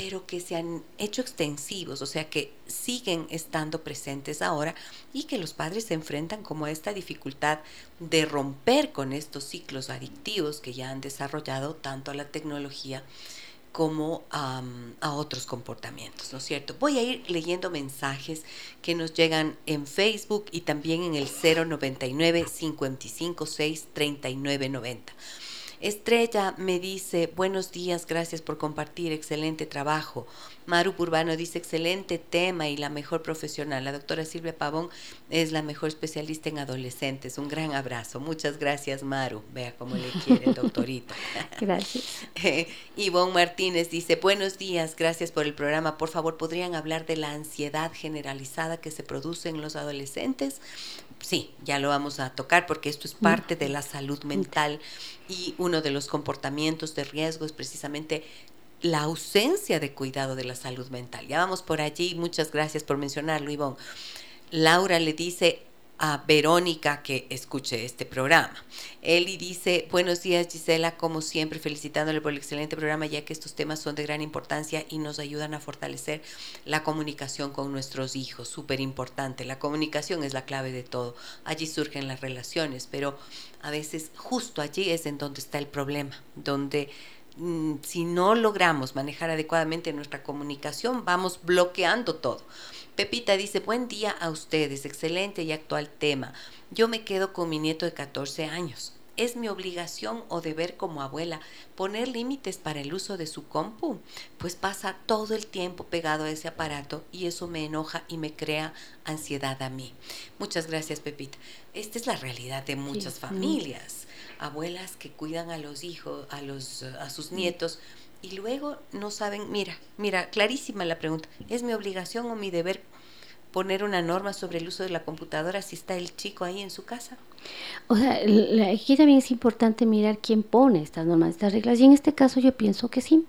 pero que se han hecho extensivos, o sea que siguen estando presentes ahora y que los padres se enfrentan como a esta dificultad de romper con estos ciclos adictivos que ya han desarrollado tanto la tecnología como a otros comportamientos, ¿no es cierto? Voy a ir leyendo mensajes que nos llegan en Facebook y también en el 099 556 3990. Estrella me dice, buenos días, gracias por compartir, excelente trabajo. Maru Urbano dice, excelente tema y la mejor profesional. La doctora Silvia Pavón es la mejor especialista en adolescentes. Un gran abrazo. Muchas gracias, Maru. Vea cómo le quiere el doctorito. gracias. Eh, Ivonne Martínez dice, buenos días, gracias por el programa. Por favor, ¿podrían hablar de la ansiedad generalizada que se produce en los adolescentes? Sí, ya lo vamos a tocar porque esto es parte de la salud mental y uno de los comportamientos de riesgo es precisamente la ausencia de cuidado de la salud mental. Ya vamos por allí, muchas gracias por mencionarlo, Ivonne. Laura le dice a Verónica que escuche este programa. Eli dice, buenos días Gisela, como siempre felicitándole por el excelente programa, ya que estos temas son de gran importancia y nos ayudan a fortalecer la comunicación con nuestros hijos. Súper importante, la comunicación es la clave de todo. Allí surgen las relaciones, pero a veces justo allí es en donde está el problema, donde mm, si no logramos manejar adecuadamente nuestra comunicación, vamos bloqueando todo. Pepita dice, buen día a ustedes, excelente y actual tema. Yo me quedo con mi nieto de 14 años. ¿Es mi obligación o deber como abuela poner límites para el uso de su compu? Pues pasa todo el tiempo pegado a ese aparato y eso me enoja y me crea ansiedad a mí. Muchas gracias, Pepita. Esta es la realidad de muchas familias. Abuelas que cuidan a los hijos, a, los, a sus nietos y luego no saben, mira, mira, clarísima la pregunta, ¿es mi obligación o mi deber poner una norma sobre el uso de la computadora si está el chico ahí en su casa? O sea, aquí también es importante mirar quién pone estas normas, estas reglas. Y en este caso yo pienso que sí,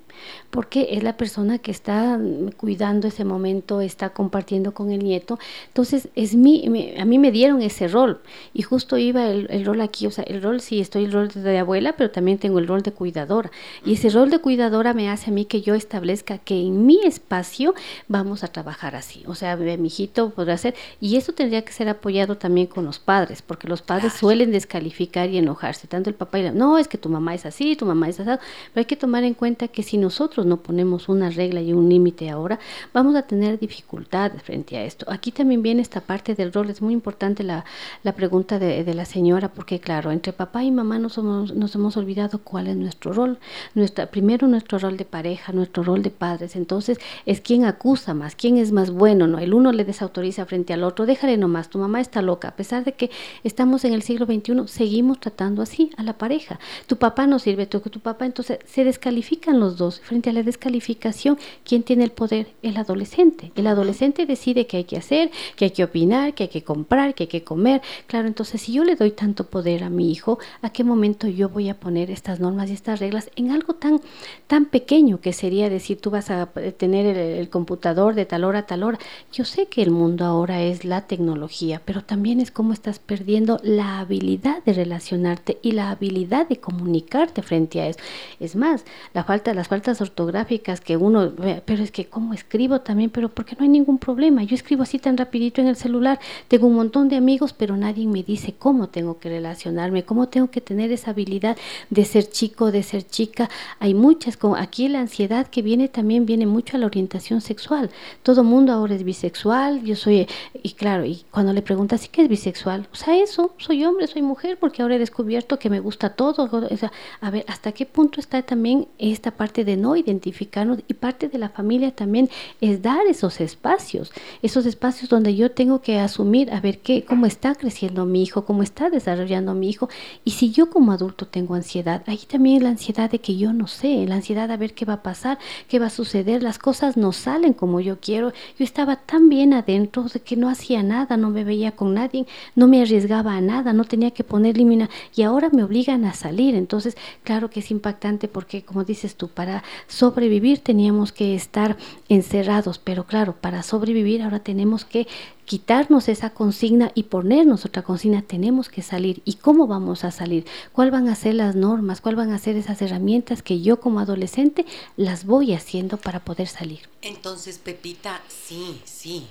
porque es la persona que está cuidando ese momento, está compartiendo con el nieto. Entonces, es mi, a mí me dieron ese rol y justo iba el, rol aquí, o sea, el rol sí, estoy el rol de abuela, pero también tengo el rol de cuidadora. Y ese rol de cuidadora me hace a mí que yo establezca que en mi espacio vamos a trabajar así. O sea, mi hijito podrá hacer, y eso tendría que ser apoyado también con los padres, porque los padres suelen descalificar y enojarse, tanto el papá y la, no, es que tu mamá es así, tu mamá es así, pero hay que tomar en cuenta que si nosotros no ponemos una regla y un límite ahora, vamos a tener dificultades frente a esto. Aquí también viene esta parte del rol, es muy importante la, la pregunta de, de, la señora, porque claro, entre papá y mamá nos, somos, nos hemos olvidado cuál es nuestro rol, nuestra, primero nuestro rol de pareja, nuestro rol de padres, entonces es quien acusa más, quién es más bueno, ¿no? El uno le desautoriza frente al otro, déjale nomás, tu mamá está loca, a pesar de que estamos en en el siglo XXI seguimos tratando así a la pareja. Tu papá no sirve, tu, tu papá, entonces se descalifican los dos. Frente a la descalificación, ¿quién tiene el poder? El adolescente. El adolescente decide qué hay que hacer, qué hay que opinar, qué hay que comprar, qué hay que comer. Claro, entonces si yo le doy tanto poder a mi hijo, ¿a qué momento yo voy a poner estas normas y estas reglas en algo tan, tan pequeño que sería decir tú vas a tener el, el computador de tal hora a tal hora? Yo sé que el mundo ahora es la tecnología, pero también es como estás perdiendo la la habilidad de relacionarte y la habilidad de comunicarte frente a eso. Es más, la falta, las faltas ortográficas que uno pero es que cómo escribo también, pero porque no hay ningún problema. Yo escribo así tan rapidito en el celular, tengo un montón de amigos, pero nadie me dice cómo tengo que relacionarme, cómo tengo que tener esa habilidad de ser chico, de ser chica. Hay muchas, como aquí la ansiedad que viene también viene mucho a la orientación sexual. Todo mundo ahora es bisexual, yo soy, y claro, y cuando le preguntas, ¿sí qué es bisexual? O sea, eso, soy hombre, soy mujer, porque ahora he descubierto que me gusta todo. O sea, a ver, ¿hasta qué punto está también esta parte de no identificarnos? Y parte de la familia también es dar esos espacios, esos espacios donde yo tengo que asumir, a ver, qué, cómo está creciendo mi hijo, cómo está desarrollando mi hijo. Y si yo como adulto tengo ansiedad, ahí también la ansiedad de que yo no sé, la ansiedad a ver qué va a pasar, qué va a suceder, las cosas no salen como yo quiero. Yo estaba tan bien adentro de que no hacía nada, no me veía con nadie, no me arriesgaba a nada no tenía que poner límite y ahora me obligan a salir. Entonces, claro que es impactante porque, como dices tú, para sobrevivir teníamos que estar encerrados, pero claro, para sobrevivir ahora tenemos que quitarnos esa consigna y ponernos otra consigna, tenemos que salir. ¿Y cómo vamos a salir? ¿Cuáles van a ser las normas? ¿Cuáles van a ser esas herramientas que yo como adolescente las voy haciendo para poder salir? Entonces, Pepita, sí, sí.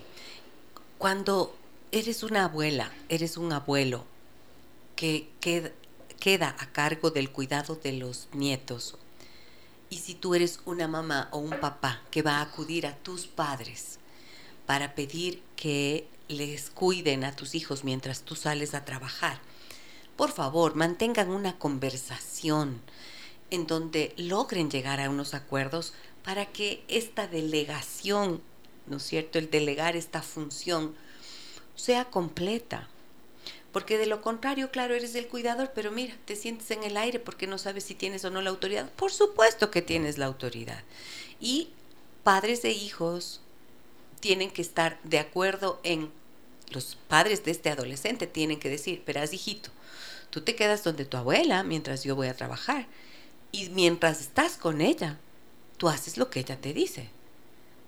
Cuando eres una abuela, eres un abuelo, que queda, a cargo del cuidado de los nietos. Y si tú eres una mamá o un papá que va a acudir a tus padres para pedir que les cuiden a tus hijos mientras tú sales a trabajar, por favor, mantengan una conversación en donde logren llegar a unos acuerdos para que esta delegación, ¿no es cierto?, el delegar esta función sea completa. Porque de lo contrario, claro, eres el cuidador, pero mira, te sientes en el aire porque no sabes si tienes o no la autoridad. Por supuesto que tienes la autoridad. Y padres e hijos tienen que estar de acuerdo en, los padres de este adolescente tienen que decir, verás hijito, tú te quedas donde tu abuela mientras yo voy a trabajar. Y mientras estás con ella, tú haces lo que ella te dice.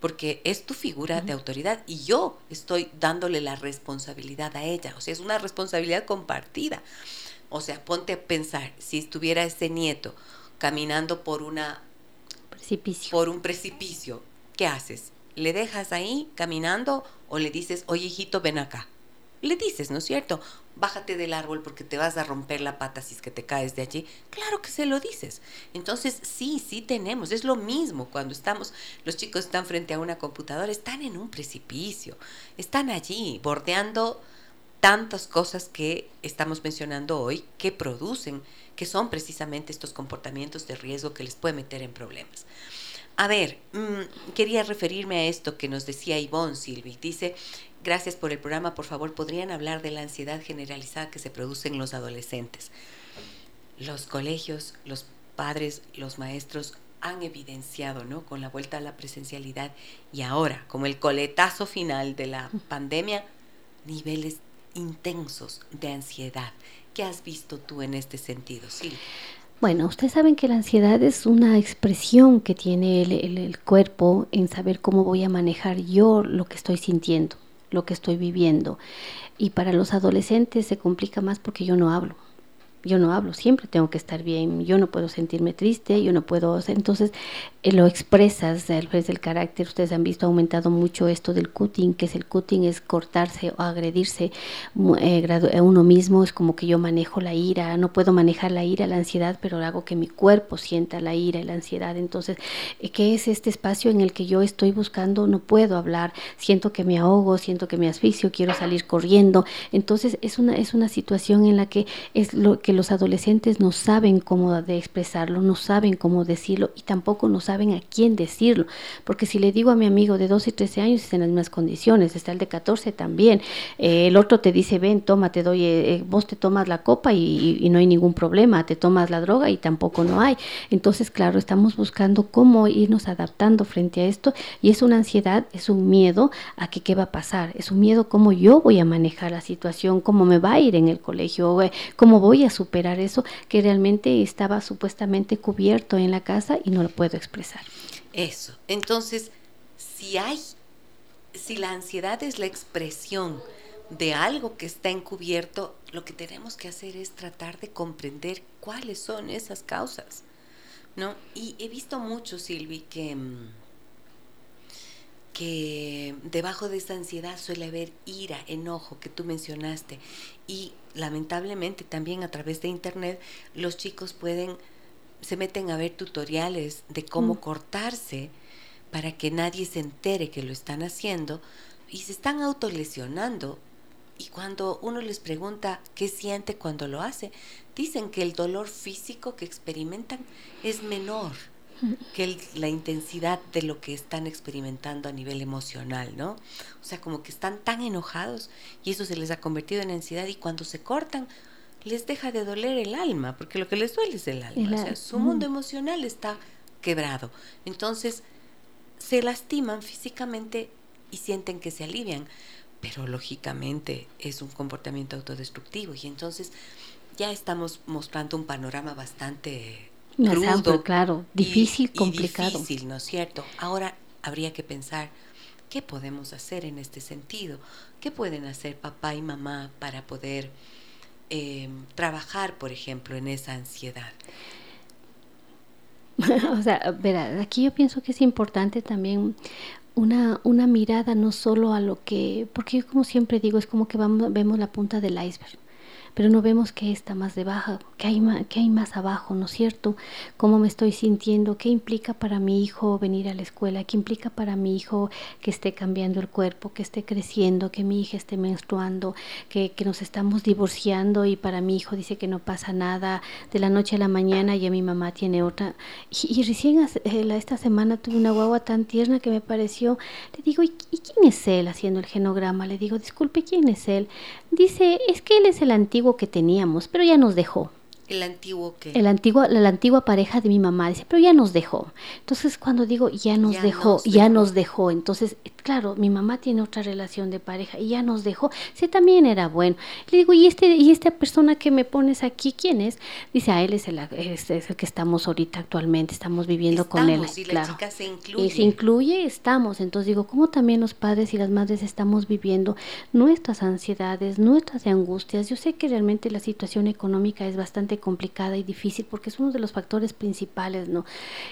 Porque es tu figura de autoridad y yo estoy dándole la responsabilidad a ella. O sea, es una responsabilidad compartida. O sea, ponte a pensar, si estuviera ese nieto caminando por una precipicio. por un precipicio, ¿qué haces? ¿Le dejas ahí caminando o le dices, oye hijito, ven acá? Le dices, ¿no es cierto? Bájate del árbol porque te vas a romper la pata si es que te caes de allí. Claro que se lo dices. Entonces, sí, sí tenemos. Es lo mismo cuando estamos, los chicos están frente a una computadora, están en un precipicio, están allí bordeando tantas cosas que estamos mencionando hoy que producen, que son precisamente estos comportamientos de riesgo que les puede meter en problemas. A ver, mm, quería referirme a esto que nos decía Ivonne Silvi. Dice, gracias por el programa, por favor, ¿podrían hablar de la ansiedad generalizada que se produce en los adolescentes? Los colegios, los padres, los maestros han evidenciado, ¿no? Con la vuelta a la presencialidad y ahora, como el coletazo final de la pandemia, niveles intensos de ansiedad. ¿Qué has visto tú en este sentido, Silvia? Bueno, ustedes saben que la ansiedad es una expresión que tiene el, cuerpo en saber cómo voy a manejar yo lo que estoy sintiendo, lo que estoy viviendo. Y para los adolescentes se complica más porque yo no hablo yo no hablo, siempre tengo que estar bien, yo no puedo sentirme triste, yo no puedo, entonces eh, lo expresas través del carácter, ustedes han visto aumentado mucho esto del cutting, que es el cutting, es cortarse o agredirse eh, a uno mismo, es como que yo manejo la ira, no puedo manejar la ira, la ansiedad, pero hago que mi cuerpo sienta la ira y la ansiedad, entonces, eh, ¿qué es este espacio en el que yo estoy buscando? No puedo hablar, siento que me ahogo, siento que me asfixio, quiero salir corriendo, entonces es una, es una situación en la que es lo que los adolescentes no saben cómo de expresarlo, no saben cómo decirlo y tampoco no saben a quién decirlo. Porque si le digo a mi amigo de 12 y 13 años, es en las mismas condiciones, está el de 14 también. Eh, el otro te dice, ven, toma, te doy, eh, eh, vos te tomas la copa y, no hay ningún problema, te tomas la droga y tampoco no hay. Entonces, claro, estamos buscando cómo irnos adaptando frente a esto y es una ansiedad, es un miedo a que qué va a pasar, es un miedo cómo yo voy a manejar la situación, cómo me va a ir en el colegio, cómo voy a superar eso que realmente estaba supuestamente cubierto en la casa y no lo puedo expresar. Eso. Entonces, si hay, si la ansiedad es la expresión de algo que está encubierto, lo que tenemos que hacer es tratar de comprender cuáles son esas causas. ¿No? Y he visto mucho, Silvi, que mm, que debajo de esa ansiedad suele haber ira, enojo que tú mencionaste. Y lamentablemente también a través de internet los chicos pueden se meten a ver tutoriales de cómo mm. cortarse para que nadie se entere que lo están haciendo y se están autolesionando. Y cuando uno les pregunta qué siente cuando lo hace, dicen que el dolor físico que experimentan es menor que la intensidad de lo que están experimentando a nivel emocional, ¿no? O sea, como que están tan enojados y eso se les ha convertido en ansiedad y cuando se cortan les deja de doler el alma, porque lo que les duele es el alma, o sea, su mundo emocional está quebrado. Entonces, se lastiman físicamente y sienten que se alivian, pero lógicamente es un comportamiento autodestructivo y entonces ya estamos mostrando un panorama bastante crudo, claro, difícil, complicado. difícil, ¿no es cierto? Ahora habría que pensar qué podemos hacer en este sentido, qué pueden hacer papá y mamá para poder eh, trabajar, por ejemplo, en esa ansiedad. o sea, verá, aquí yo pienso que es importante también una, una mirada no solo a lo que, porque yo como siempre digo, es como que vamos, vemos la punta del iceberg pero no vemos qué está más debajo, qué hay, qué hay más abajo, ¿no es cierto? ¿Cómo me estoy sintiendo? ¿Qué implica para mi hijo venir a la escuela? ¿Qué implica para mi hijo que esté cambiando el cuerpo, que esté creciendo, que mi hija esté menstruando, que, que nos estamos divorciando y para mi hijo dice que no pasa nada de la noche a la mañana y a mi mamá tiene otra? Y, recién eh, esta semana tuve una guagua tan tierna que me pareció, le digo, ¿y, ¿y quién es él haciendo el genograma? Le digo, disculpe, ¿quién es él? Dice, es que él es el antiguo que teníamos, pero ya nos dejó. El antiguo que. El antiguo, la, antigua pareja de mi mamá dice, pero ya nos dejó. Entonces cuando digo ya nos dejó, ya nos dejó. Entonces, claro, mi mamá tiene otra relación de pareja y ya nos dejó. Sí, también era bueno. Le digo, ¿y este, y esta persona que me pones aquí, quién es? Dice, a él es el, es, el que estamos ahorita actualmente, estamos viviendo con él. Y claro. la chica se incluye. Y se incluye, estamos. Entonces digo, ¿cómo también los padres y las madres estamos viviendo nuestras ansiedades, nuestras angustias? Yo sé que realmente la situación económica es bastante complicada y difícil porque es uno de los factores principales, ¿no?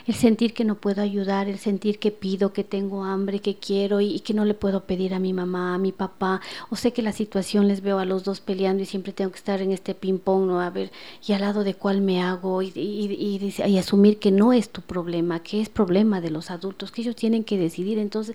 El sentir que no puedo ayudar, el sentir que pido, que tengo hambre, que quiero y, que no le puedo pedir a mi mamá, a mi papá, o sé que la situación les veo a los dos peleando y siempre tengo que estar en este ping-pong, ¿no? A ver, y al lado de cuál me hago y, y, y, asumir que no es tu problema, que es problema de los adultos, que ellos tienen que decidir. Entonces,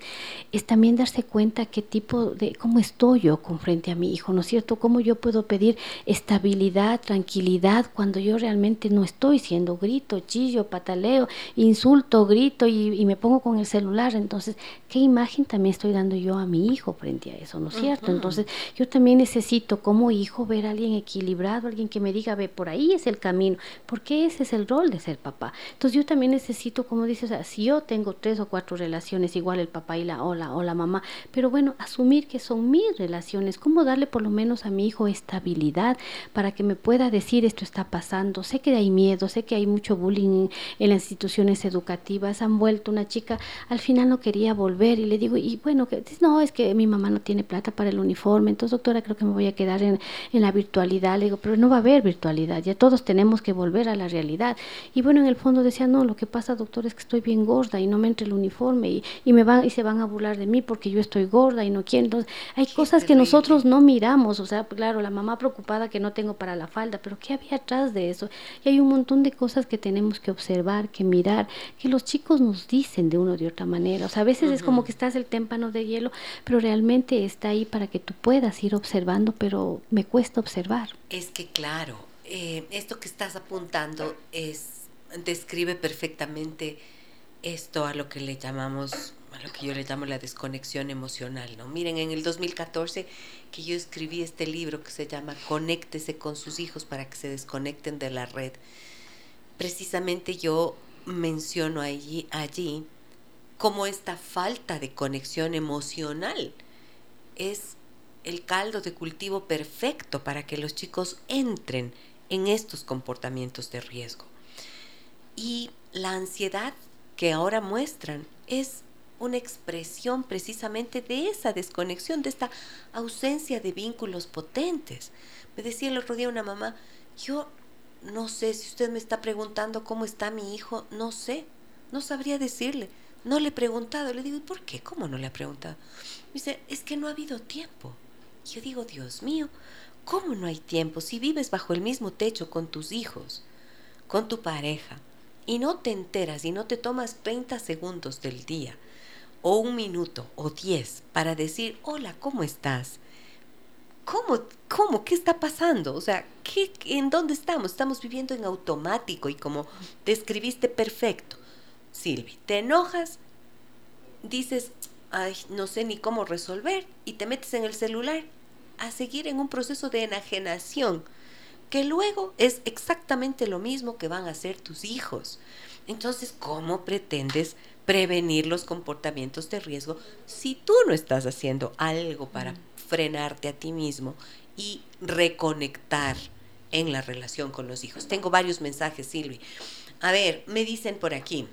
es también darse cuenta qué tipo de, cómo estoy yo con frente a mi hijo, ¿no es cierto? Cómo yo puedo pedir estabilidad, tranquilidad cuando yo realmente no estoy siendo grito, chillo, pataleo, insulto, grito y, me pongo con el celular. Entonces, ¿qué imagen también estoy dando yo a mi hijo frente a eso? ¿No es cierto? Entonces, yo también necesito como hijo ver a alguien equilibrado, alguien que me diga, ve, por ahí es el camino, porque ese es el rol de ser papá. Entonces, yo también necesito, como dices, o sea, si yo tengo tres o cuatro relaciones, igual el papá y la o la, o la mamá, pero bueno, asumir que son mis relaciones, cómo darle por lo menos a mi hijo estabilidad para que me pueda decir esto está pasando Sé que hay miedo, sé que hay mucho bullying en las instituciones educativas. Han vuelto una chica, al final no quería volver y le digo, y bueno, que no, es que mi mamá no tiene plata para el uniforme, entonces doctora, creo que me voy a quedar en, en la virtualidad. Le digo, pero no va a haber virtualidad, ya todos tenemos que volver a la realidad. Y bueno, en el fondo decía, no, lo que pasa, doctor, es que estoy bien gorda y no me entre el uniforme y, y me van y se van a burlar de mí porque yo estoy gorda y no quiero. Entonces, hay cosas que nosotros no miramos, o sea, claro, la mamá preocupada que no tengo para la falda, pero ¿qué había atrás de eso? Y hay un montón de cosas que tenemos que observar, que mirar, que los chicos nos dicen de una o de otra manera. O sea, a veces es como que estás el témpano de hielo, pero realmente está ahí para que tú puedas ir observando, pero me cuesta observar. Es que claro, eh, esto que estás apuntando es describe perfectamente esto a lo que le llamamos lo que yo le llamo la desconexión emocional, ¿no? Miren, en el 2014 que yo escribí este libro que se llama Conéctese con sus hijos para que se desconecten de la red. Precisamente yo menciono allí, allí cómo esta falta de conexión emocional es el caldo de cultivo perfecto para que los chicos entren en estos comportamientos de riesgo. Y la ansiedad que ahora muestran es una expresión precisamente de esa desconexión, de esta ausencia de vínculos potentes. Me decía el otro día una mamá, yo no sé si usted me está preguntando cómo está mi hijo, no sé, no sabría decirle, no le he preguntado. Le digo, ¿y por qué? ¿Cómo no le ha preguntado? Me dice, es que no ha habido tiempo. Yo digo, Dios mío, ¿cómo no hay tiempo si vives bajo el mismo techo con tus hijos, con tu pareja, y no te enteras y no te tomas 30 segundos del día o un minuto o diez para decir, hola, ¿cómo estás? ¿Cómo? ¿Cómo? ¿Qué está pasando? O sea, ¿qué, ¿en dónde estamos? Estamos viviendo en automático y como describiste perfecto. Silvi, te enojas, dices, ay, no sé ni cómo resolver y te metes en el celular a seguir en un proceso de enajenación que luego es exactamente lo mismo que van a hacer tus hijos. Entonces, ¿cómo pretendes prevenir los comportamientos de riesgo si tú no estás haciendo algo para mm. frenarte a ti mismo y reconectar en la relación con los hijos. Tengo varios mensajes, Silvi. A ver, me dicen por aquí.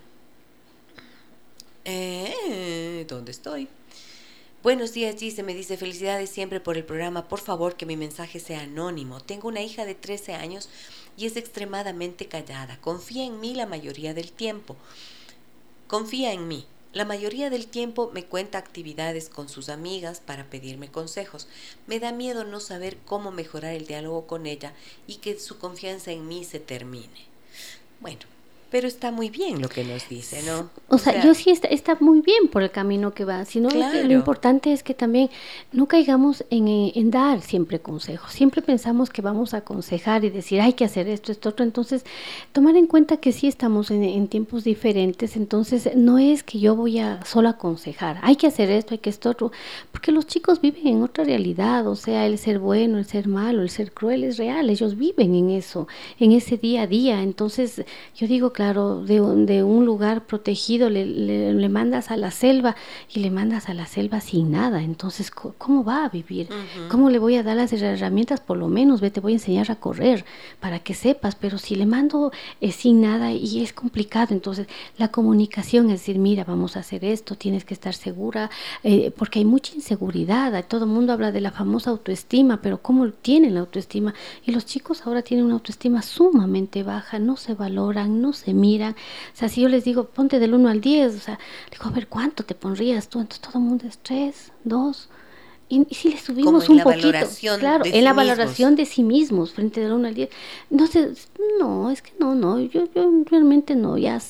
Eh, ¿Dónde estoy? Buenos días, Gise. Me dice felicidades siempre por el programa. Por favor, que mi mensaje sea anónimo. Tengo una hija de 13 años y es extremadamente callada. Confía en mí la mayoría del tiempo. Confía en mí. La mayoría del tiempo me cuenta actividades con sus amigas para pedirme consejos. Me da miedo no saber cómo mejorar el diálogo con ella y que su confianza en mí se termine. Bueno, pero está muy bien lo que nos dice, ¿no? O, sea, yo sí está, está, muy bien por el camino que va, sino lo importante es que también no caigamos en, en, dar siempre consejos. Siempre pensamos que vamos a aconsejar y decir, hay que hacer esto, esto, otro. Entonces, tomar en cuenta que sí estamos en, en tiempos diferentes, entonces no es que yo voy a solo aconsejar, hay que hacer esto, hay que esto, otro, porque los chicos viven en otra realidad, o sea, el ser bueno, el ser malo, el ser cruel es real, ellos viven en eso, en ese día a día. Entonces, yo digo, claro, claro, de, de un lugar protegido le, le, mandas a la selva y le mandas a la selva sin nada. Entonces, ¿cómo va a vivir? ¿Cómo le voy a dar las herramientas? Por lo menos, ve, te voy a enseñar a correr para que sepas, pero si le mando eh, sin nada y es complicado, entonces la comunicación es decir, mira, vamos a hacer esto, tienes que estar segura, eh, porque hay mucha inseguridad. Todo el mundo habla de la famosa autoestima, pero ¿cómo tienen la autoestima? Y los chicos ahora tienen una autoestima sumamente baja, no se valoran, no se miran. O sea, si yo les digo, ponte del 1 al 10, o sea, digo, a ver, ¿cuánto te pondrías tú? Entonces todo el mundo es 3, 2. Y, si le subimos un poquito, claro, en la valoración de sí mismos frente del 1 al 10. Entonces, no, es que no, no, yo, yo realmente no, ya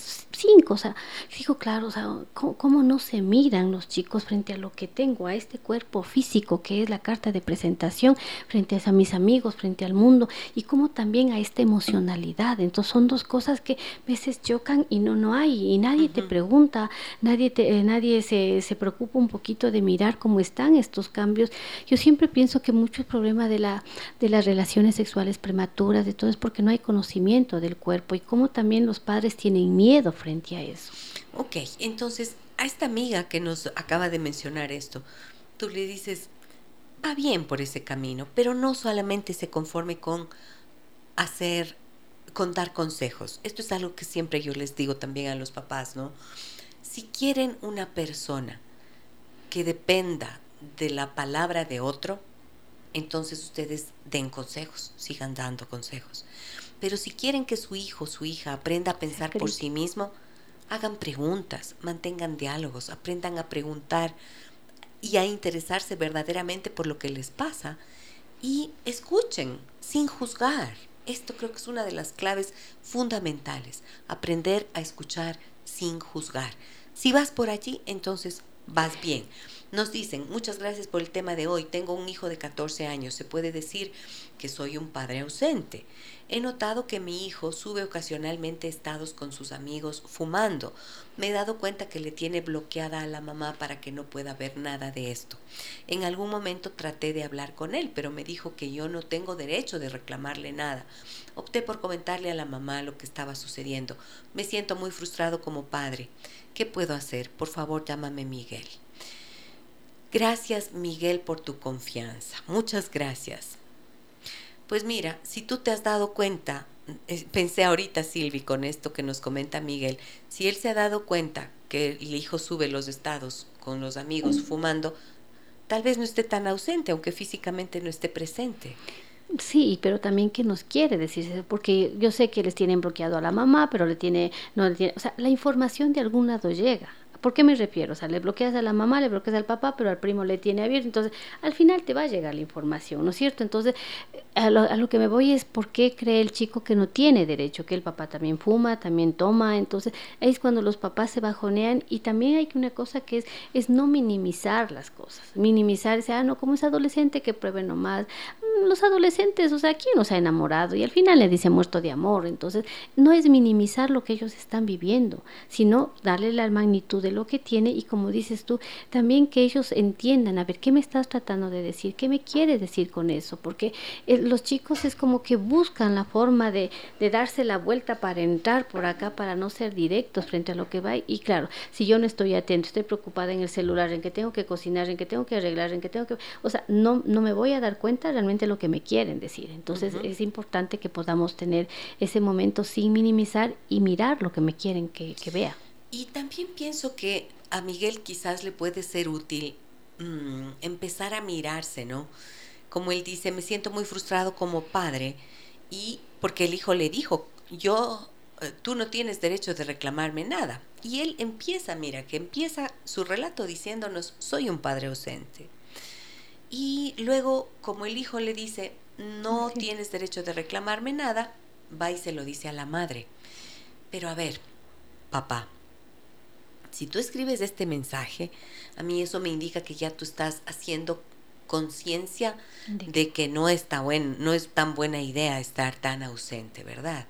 cinco, o sea, digo, claro, o sea, ¿cómo, no se miran los chicos frente a lo que tengo, a este cuerpo físico que es la carta de presentación, frente a mis amigos, frente al mundo, y cómo también a esta emocionalidad. Entonces son dos cosas que a veces chocan y no, no hay, y nadie te pregunta, nadie, te, eh, nadie se, se preocupa un poquito de mirar cómo están estos cambios. Yo siempre pienso que mucho el problema de, la, de las relaciones sexuales prematuras, de todo, es porque no hay conocimiento del cuerpo y cómo también los padres tienen miedo frente a eso. Ok, entonces a esta amiga que nos acaba de mencionar esto, tú le dices, va bien por ese camino, pero no solamente se conforme con hacer, con dar consejos. Esto es algo que siempre yo les digo también a los papás, ¿no? Si quieren una persona que dependa de la palabra de otro, entonces ustedes den consejos, sigan dando consejos. Pero si quieren que su hijo, su hija aprenda a pensar por sí mismo, hagan preguntas, mantengan diálogos, aprendan a preguntar y a interesarse verdaderamente por lo que les pasa y escuchen sin juzgar. Esto creo que es una de las claves fundamentales, aprender a escuchar sin juzgar. Si vas por allí, entonces vas bien. Nos dicen, muchas gracias por el tema de hoy, tengo un hijo de 14 años, se puede decir que soy un padre ausente. He notado que mi hijo sube ocasionalmente estados con sus amigos fumando. Me he dado cuenta que le tiene bloqueada a la mamá para que no pueda ver nada de esto. En algún momento traté de hablar con él, pero me dijo que yo no tengo derecho de reclamarle nada. Opté por comentarle a la mamá lo que estaba sucediendo. Me siento muy frustrado como padre. ¿Qué puedo hacer? Por favor, llámame Miguel. Gracias Miguel por tu confianza. Muchas gracias. Pues mira, si tú te has dado cuenta, eh, pensé ahorita Silvi con esto que nos comenta Miguel, si él se ha dado cuenta que el hijo sube los estados con los amigos fumando, tal vez no esté tan ausente, aunque físicamente no esté presente. Sí, pero también qué nos quiere decir, porque yo sé que les tienen bloqueado a la mamá, pero le tiene, no le tiene, o sea, la información de algún lado llega. ¿Por qué me refiero? O sea, le bloqueas a la mamá, le bloqueas al papá, pero al primo le tiene abierto. Entonces, al final te va a llegar la información, ¿no es cierto? Entonces, a lo, que me voy es por qué cree el chico que no tiene derecho, que el papá también fuma, también toma. Entonces, es cuando los papás se bajonean y también hay una cosa que es, es no minimizar las cosas. Minimizar, ese, ah, no, como es adolescente que pruebe nomás. Mm, los adolescentes, o sea, ¿quién no se ha enamorado? Y al final le dice muerto de amor. Entonces, no es minimizar lo que ellos están viviendo, sino darle la magnitud de lo que tiene y como dices tú, también que ellos entiendan, a ver, ¿qué me estás tratando de decir? ¿Qué me quieres decir con eso? Porque eh, los chicos es como que buscan la forma de, de darse la vuelta para entrar por acá, para no ser directos frente a lo que va. Y claro, si yo no estoy atento, estoy preocupada en el celular, en que tengo que cocinar, en que tengo que arreglar, en que tengo que... O sea, no, no me voy a dar cuenta realmente lo que me quieren decir. Entonces es importante que podamos tener ese momento sin minimizar y mirar lo que me quieren que, que vea. Y también pienso que a Miguel quizás le puede ser útil mm, empezar a mirarse, ¿no? Como él dice, me siento muy frustrado como padre y porque el hijo le dijo, yo eh, tú no tienes derecho de reclamarme nada. Y él empieza, mira, que empieza su relato diciéndonos, soy un padre ausente. Y luego, como el hijo le dice, no tienes derecho de reclamarme nada, va y se lo dice a la madre. Pero a ver, papá, si tú escribes este mensaje, a mí eso me indica que ya tú estás haciendo conciencia de que no está buen, no es tan buena idea estar tan ausente, ¿verdad?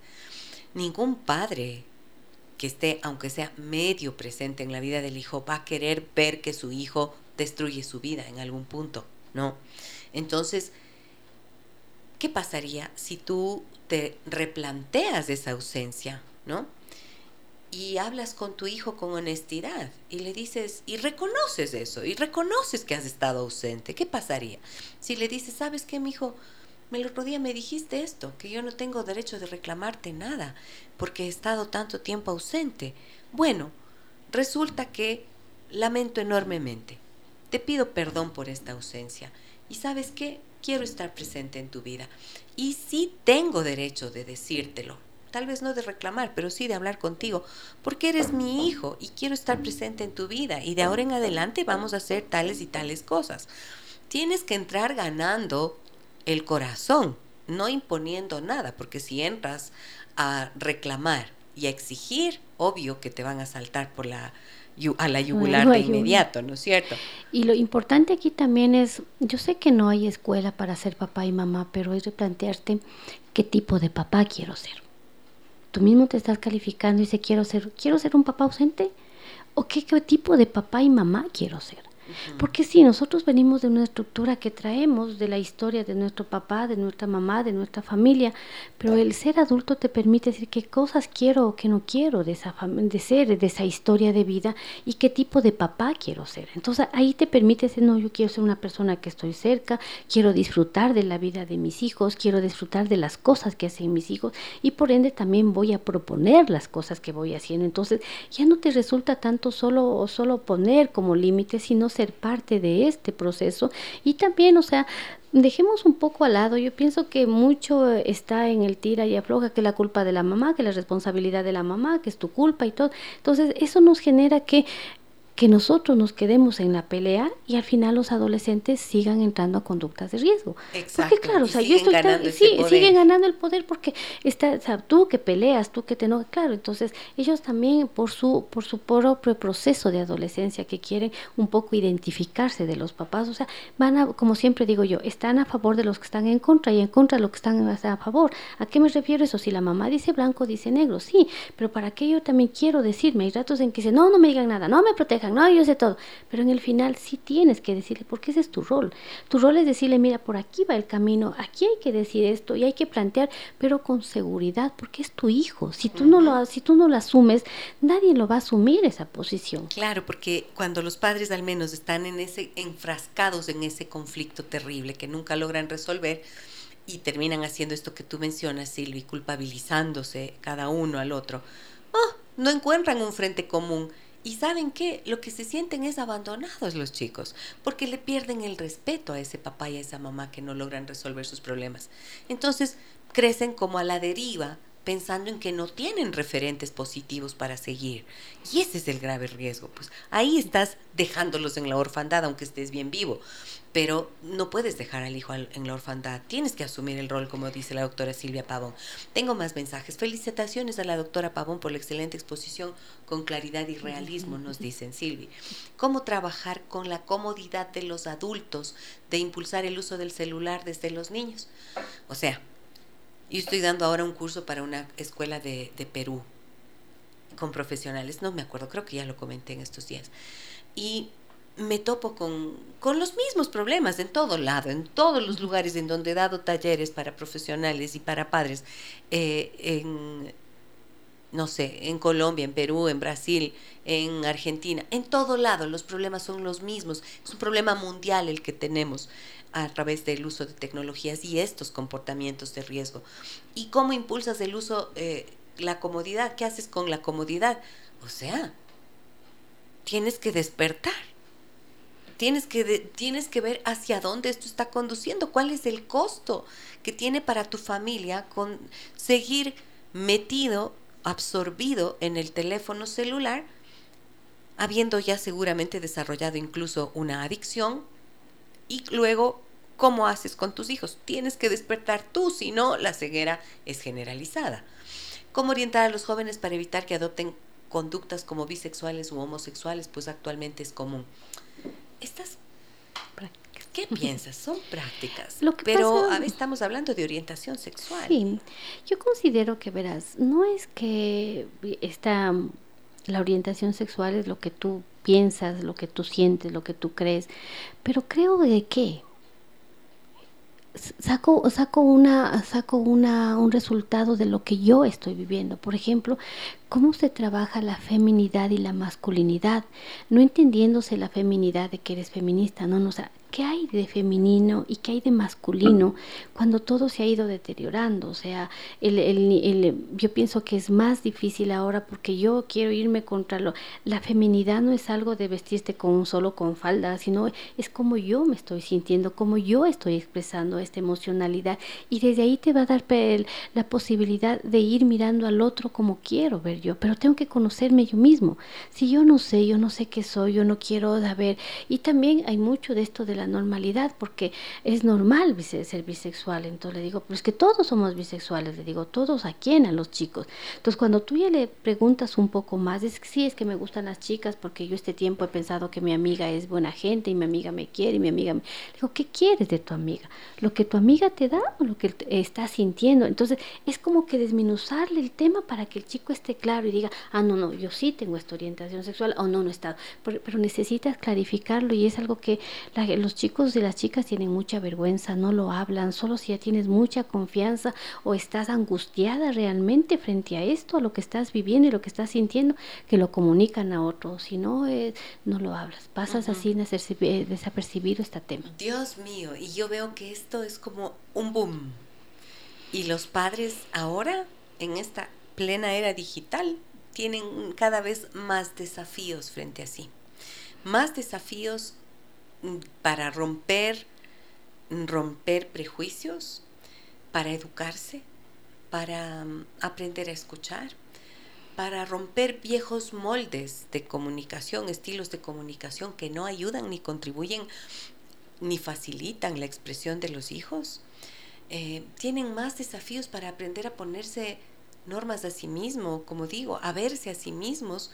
Ningún padre que esté, aunque sea medio presente en la vida del hijo, va a querer ver que su hijo destruye su vida en algún punto. ¿no? Entonces, ¿qué pasaría si tú te replanteas esa ausencia, ¿no? Y hablas con tu hijo con honestidad y le dices, y reconoces eso, y reconoces que has estado ausente. ¿Qué pasaría? Si le dices, ¿sabes qué, mi hijo? El otro día me dijiste esto, que yo no tengo derecho de reclamarte nada, porque he estado tanto tiempo ausente. Bueno, resulta que lamento enormemente te pido perdón por esta ausencia. Y sabes qué, quiero estar presente en tu vida. Y sí tengo derecho de decírtelo. Tal vez no de reclamar, pero sí de hablar contigo, porque eres mi hijo y quiero estar presente en tu vida. Y de ahora en adelante vamos a hacer tales y tales cosas. Tienes que entrar ganando el corazón, no imponiendo nada, porque si entras a reclamar y a exigir, obvio que te van a saltar por la a la yugular de inmediato, ¿no es cierto? Y lo importante aquí también es, yo sé que no hay escuela para ser papá y mamá, pero es replantearte qué tipo de papá quiero ser. Tú mismo te estás calificando y dices, quiero ser, quiero ser un papá ausente, o qué, qué tipo de papá y mamá quiero ser. Porque si nosotros venimos de una estructura que traemos de la historia de nuestro papá, de nuestra mamá, de nuestra familia, pero el ser adulto te permite decir qué cosas quiero o qué no quiero de, esa de ser, de esa historia de vida y qué tipo de papá quiero ser. Entonces ahí te permite decir, no, yo quiero ser una persona que estoy cerca, quiero disfrutar de la vida de mis hijos, quiero disfrutar de las cosas que hacen mis hijos y por ende también voy a proponer las cosas que voy haciendo. Entonces ya no te resulta tanto solo, solo poner como límite, sino ser parte de este proceso y también, o sea, dejemos un poco al lado. Yo pienso que mucho está en el tira y afloja, que la culpa de la mamá, que la responsabilidad de la mamá, que es tu culpa y todo. Entonces, eso nos genera que que nosotros nos quedemos en la pelea y al final los adolescentes sigan entrando a conductas de riesgo. Exacto. Porque claro, o sea, yo estoy sí, siguen ganando el poder porque está, o sea, tú que peleas, tú que te no, claro, entonces ellos también por su por su propio proceso de adolescencia que quieren un poco identificarse de los papás, o sea, van a como siempre digo yo, están a favor de los que están en contra y en contra de los que están a favor. ¿A qué me refiero eso? Si la mamá dice blanco, dice negro, sí, pero para qué yo también quiero decirme, hay ratos en que dicen, "No, no me digan nada, no me protejan no, yo sé todo. Pero en el final sí tienes que decirle, porque ese es tu rol. Tu rol es decirle, mira, por aquí va el camino, aquí hay que decir esto y hay que plantear, pero con seguridad, porque es tu hijo. Si tú no lo, si tú no lo asumes, nadie lo va a asumir esa posición. Claro, porque cuando los padres al menos están en ese, enfrascados en ese conflicto terrible que nunca logran resolver, y terminan haciendo esto que tú mencionas, Silvi, culpabilizándose cada uno al otro. Oh, no encuentran un frente común y saben qué, lo que se sienten es abandonados los chicos, porque le pierden el respeto a ese papá y a esa mamá que no logran resolver sus problemas. Entonces crecen como a la deriva, pensando en que no tienen referentes positivos para seguir. Y ese es el grave riesgo. Pues ahí estás dejándolos en la orfandad, aunque estés bien vivo pero no puedes dejar al hijo en la orfandad. Tienes que asumir el rol, como dice la doctora Silvia Pavón. Tengo más mensajes. Felicitaciones a la doctora Pavón por la excelente exposición con claridad y realismo, nos dicen Silvia. ¿Cómo trabajar con la comodidad de los adultos de impulsar el uso del celular desde los niños? O sea, yo estoy dando ahora un curso para una escuela de, de Perú con profesionales, no me acuerdo, creo que ya lo comenté en estos días. Y me topo con, con, los mismos problemas en todo lado, en todos los lugares en donde he dado talleres para profesionales y para padres, eh, en, no sé, en Colombia, en Perú, en Brasil, en Argentina, en todo lado los problemas son los mismos. Es un problema mundial el que tenemos a través del uso de tecnologías y estos comportamientos de riesgo. ¿Y cómo impulsas el uso, eh, la comodidad? ¿Qué haces con la comodidad? O sea, tienes que despertar tienes que, tienes que ver hacia dónde esto está conduciendo, cuál es el costo que tiene para tu familia con seguir metido absorbido en el teléfono celular, habiendo ya seguramente desarrollado incluso una adicción, y luego, ¿cómo haces con tus hijos? Tienes que despertar tú, si no, la ceguera es generalizada. ¿Cómo orientar a los jóvenes para evitar que adopten conductas como bisexuales u homosexuales? Pues actualmente es común. Estas ¿Qué piensas? Son prácticas. pero estamos hablando de orientación sexual. Sí, yo considero que verás, no es que esta la orientación sexual es lo que tú piensas, lo que tú sientes, lo que tú crees, pero creo de qué saco saco una saco una un resultado de lo que yo estoy viviendo por ejemplo cómo se trabaja la feminidad y la masculinidad no entendiéndose la feminidad de que eres feminista no no o sea ¿qué hay de femenino y qué hay de masculino cuando todo se ha ido deteriorando? O sea, el, el, yo pienso que es más difícil ahora porque yo quiero irme contra lo... La feminidad no es algo de vestirte con solo con falda, sino es como yo me estoy sintiendo, como yo estoy expresando esta emocionalidad y desde ahí te va a dar la posibilidad de ir mirando al otro como quiero ver yo, pero tengo que conocerme yo mismo. Si yo no sé, yo no sé qué soy, yo no quiero saber. Y también hay mucho de esto de la normalidad, porque es normal ser bisexual. Entonces le digo, pero es que todos somos bisexuales, le digo, todos a quién, a los chicos. Entonces cuando tú ya le preguntas un poco más, es que sí, es que me gustan las chicas, porque yo este tiempo he pensado que mi amiga es buena gente y mi amiga me quiere y mi amiga me... digo, ¿qué quieres de tu amiga? ¿Lo que tu amiga te da o lo que está sintiendo? Entonces es como que desminuzarle el tema para que el chico esté claro y diga, ah, no, no, yo sí tengo esta orientación sexual o no, no he estado. Pero, pero necesitas clarificarlo y es algo que la, los chicos y las chicas tienen mucha vergüenza, no lo hablan, solo si ya tienes mucha confianza o estás angustiada realmente frente a esto, a lo que estás viviendo y lo que estás sintiendo, que lo comunican a otros, si no, eh, no lo hablas, pasas así eh, desapercibido este tema. Dios mío, y yo veo que esto es como un boom. Y los padres ahora, en esta plena era digital, tienen cada vez más desafíos frente a sí. Más desafíos para romper, romper prejuicios, para educarse, para mm, aprender a escuchar, para romper viejos moldes de comunicación, estilos de comunicación que no ayudan ni contribuyen ni facilitan la expresión de los hijos. Eh, tienen más desafíos para aprender a ponerse normas a sí mismo, como digo, a verse a sí mismos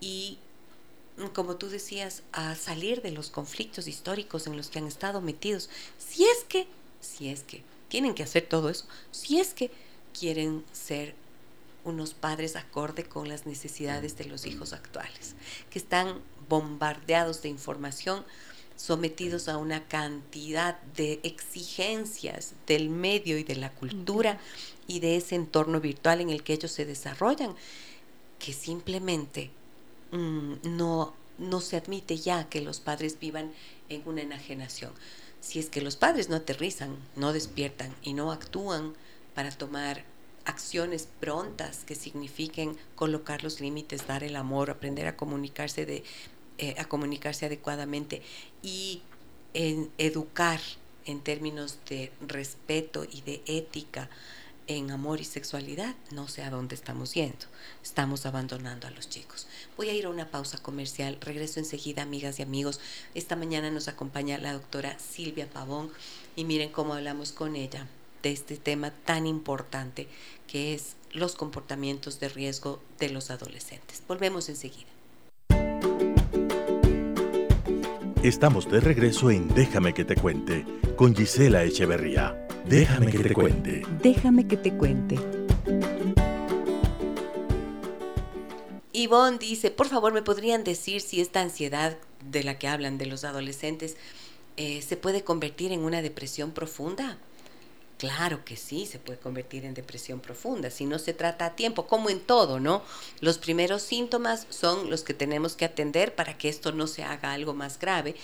y como tú decías, a salir de los conflictos históricos en los que han estado metidos. Si es que, si es que, tienen que hacer todo eso, si es que quieren ser unos padres acorde con las necesidades de los hijos actuales, que están bombardeados de información, sometidos a una cantidad de exigencias del medio y de la cultura y de ese entorno virtual en el que ellos se desarrollan, que simplemente Mm, no, no se admite ya que los padres vivan en una enajenación. Si es que los padres no aterrizan, no despiertan y no actúan para tomar acciones prontas que signifiquen colocar los límites, dar el amor, aprender a comunicarse de, eh, a comunicarse adecuadamente y en educar en términos de respeto y de ética en amor y sexualidad, no sé a dónde estamos yendo. Estamos abandonando a los chicos. Voy a ir a una pausa comercial. Regreso enseguida, amigas y amigos. Esta mañana nos acompaña la doctora Silvia Pavón y miren cómo hablamos con ella de este tema tan importante que es los comportamientos de riesgo de los adolescentes. Volvemos enseguida. Estamos de regreso en Déjame que te cuente con Gisela Echeverría. Déjame que te cuente. Déjame que te cuente. Yvonne dice, por favor, ¿me podrían decir si esta ansiedad de la que hablan de los adolescentes eh, se puede convertir en una depresión profunda? Claro que sí, se puede convertir en depresión profunda si no se trata a tiempo, como en todo, ¿no? Los primeros síntomas son los que tenemos que atender para que esto no se haga algo más grave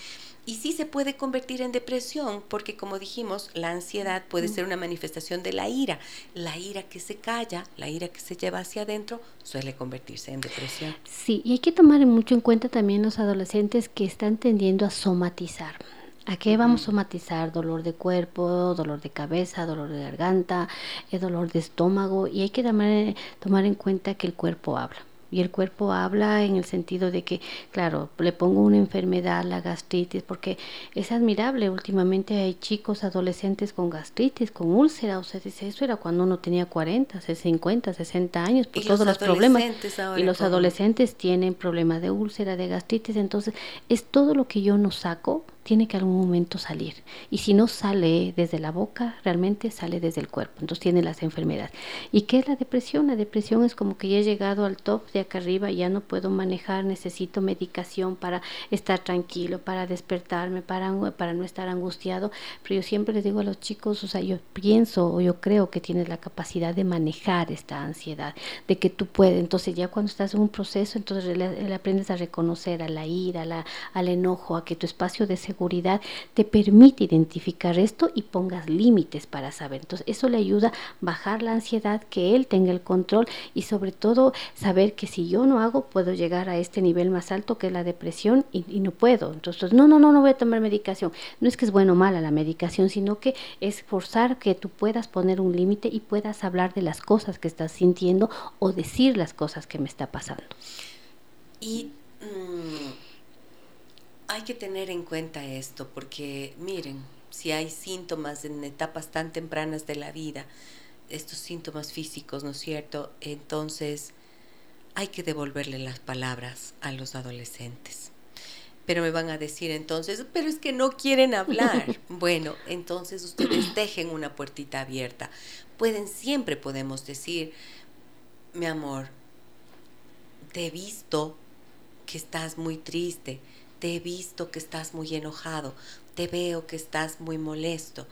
y sí se puede convertir en depresión porque, como dijimos, la ansiedad puede ser una manifestación de la ira. La ira que se calla, la ira que se lleva hacia adentro, suele convertirse en depresión. Sí, y hay que tomar mucho en cuenta también los adolescentes que están tendiendo a somatizar ¿A qué vamos a somatizar? Dolor de cuerpo, dolor de cabeza, dolor de garganta, eh, dolor de estómago y hay que tomar, tomar en cuenta que el cuerpo habla y el cuerpo habla en el sentido de que, claro, le pongo una enfermedad, la gastritis, porque es admirable, últimamente hay chicos, adolescentes con gastritis, con úlcera, o sea, dice, eso era cuando uno tenía 40, 50, 60 años, por todos los, problemas. Y los adolescentes tienen problemas de úlcera, de gastritis, entonces es todo lo que yo no saco tiene que algún momento salir. Y si no sale desde la boca, realmente sale desde el cuerpo. Entonces tiene las enfermedades. ¿Y qué es la depresión? La depresión es como que ya he llegado al top de acá arriba, ya no puedo manejar, necesito medicación para estar tranquilo, para despertarme, para, no estar angustiado. Pero yo siempre les digo a los chicos, o sea, yo pienso o yo creo que tienes la capacidad de manejar esta ansiedad, de que tú puedes. Entonces ya cuando estás en un proceso, entonces le, aprendes a reconocer a la ira, la, al enojo, a que tu espacio de seguridad te permite identificar esto y pongas límites para saber. Entonces, eso le ayuda a bajar la ansiedad, que él tenga el control y sobre todo saber que si yo no hago, puedo llegar a este nivel más alto que es la depresión y, no puedo. Entonces, no, no, no, no voy a tomar medicación. No es que es bueno o mala la medicación, sino que es forzar que tú puedas poner un límite y puedas hablar de las cosas que estás sintiendo o decir las cosas que me está pasando. Y mm, hay que tener en cuenta esto porque miren, si hay síntomas en etapas tan tempranas de la vida, estos síntomas físicos, ¿no es cierto? Entonces hay que devolverle las palabras a los adolescentes. Pero me van a decir entonces, pero es que no quieren hablar. bueno, entonces ustedes dejen una puertita abierta. Pueden, siempre podemos decir, mi amor, te he visto que estás muy triste te he visto que estás muy enojado, te veo que estás muy molesto.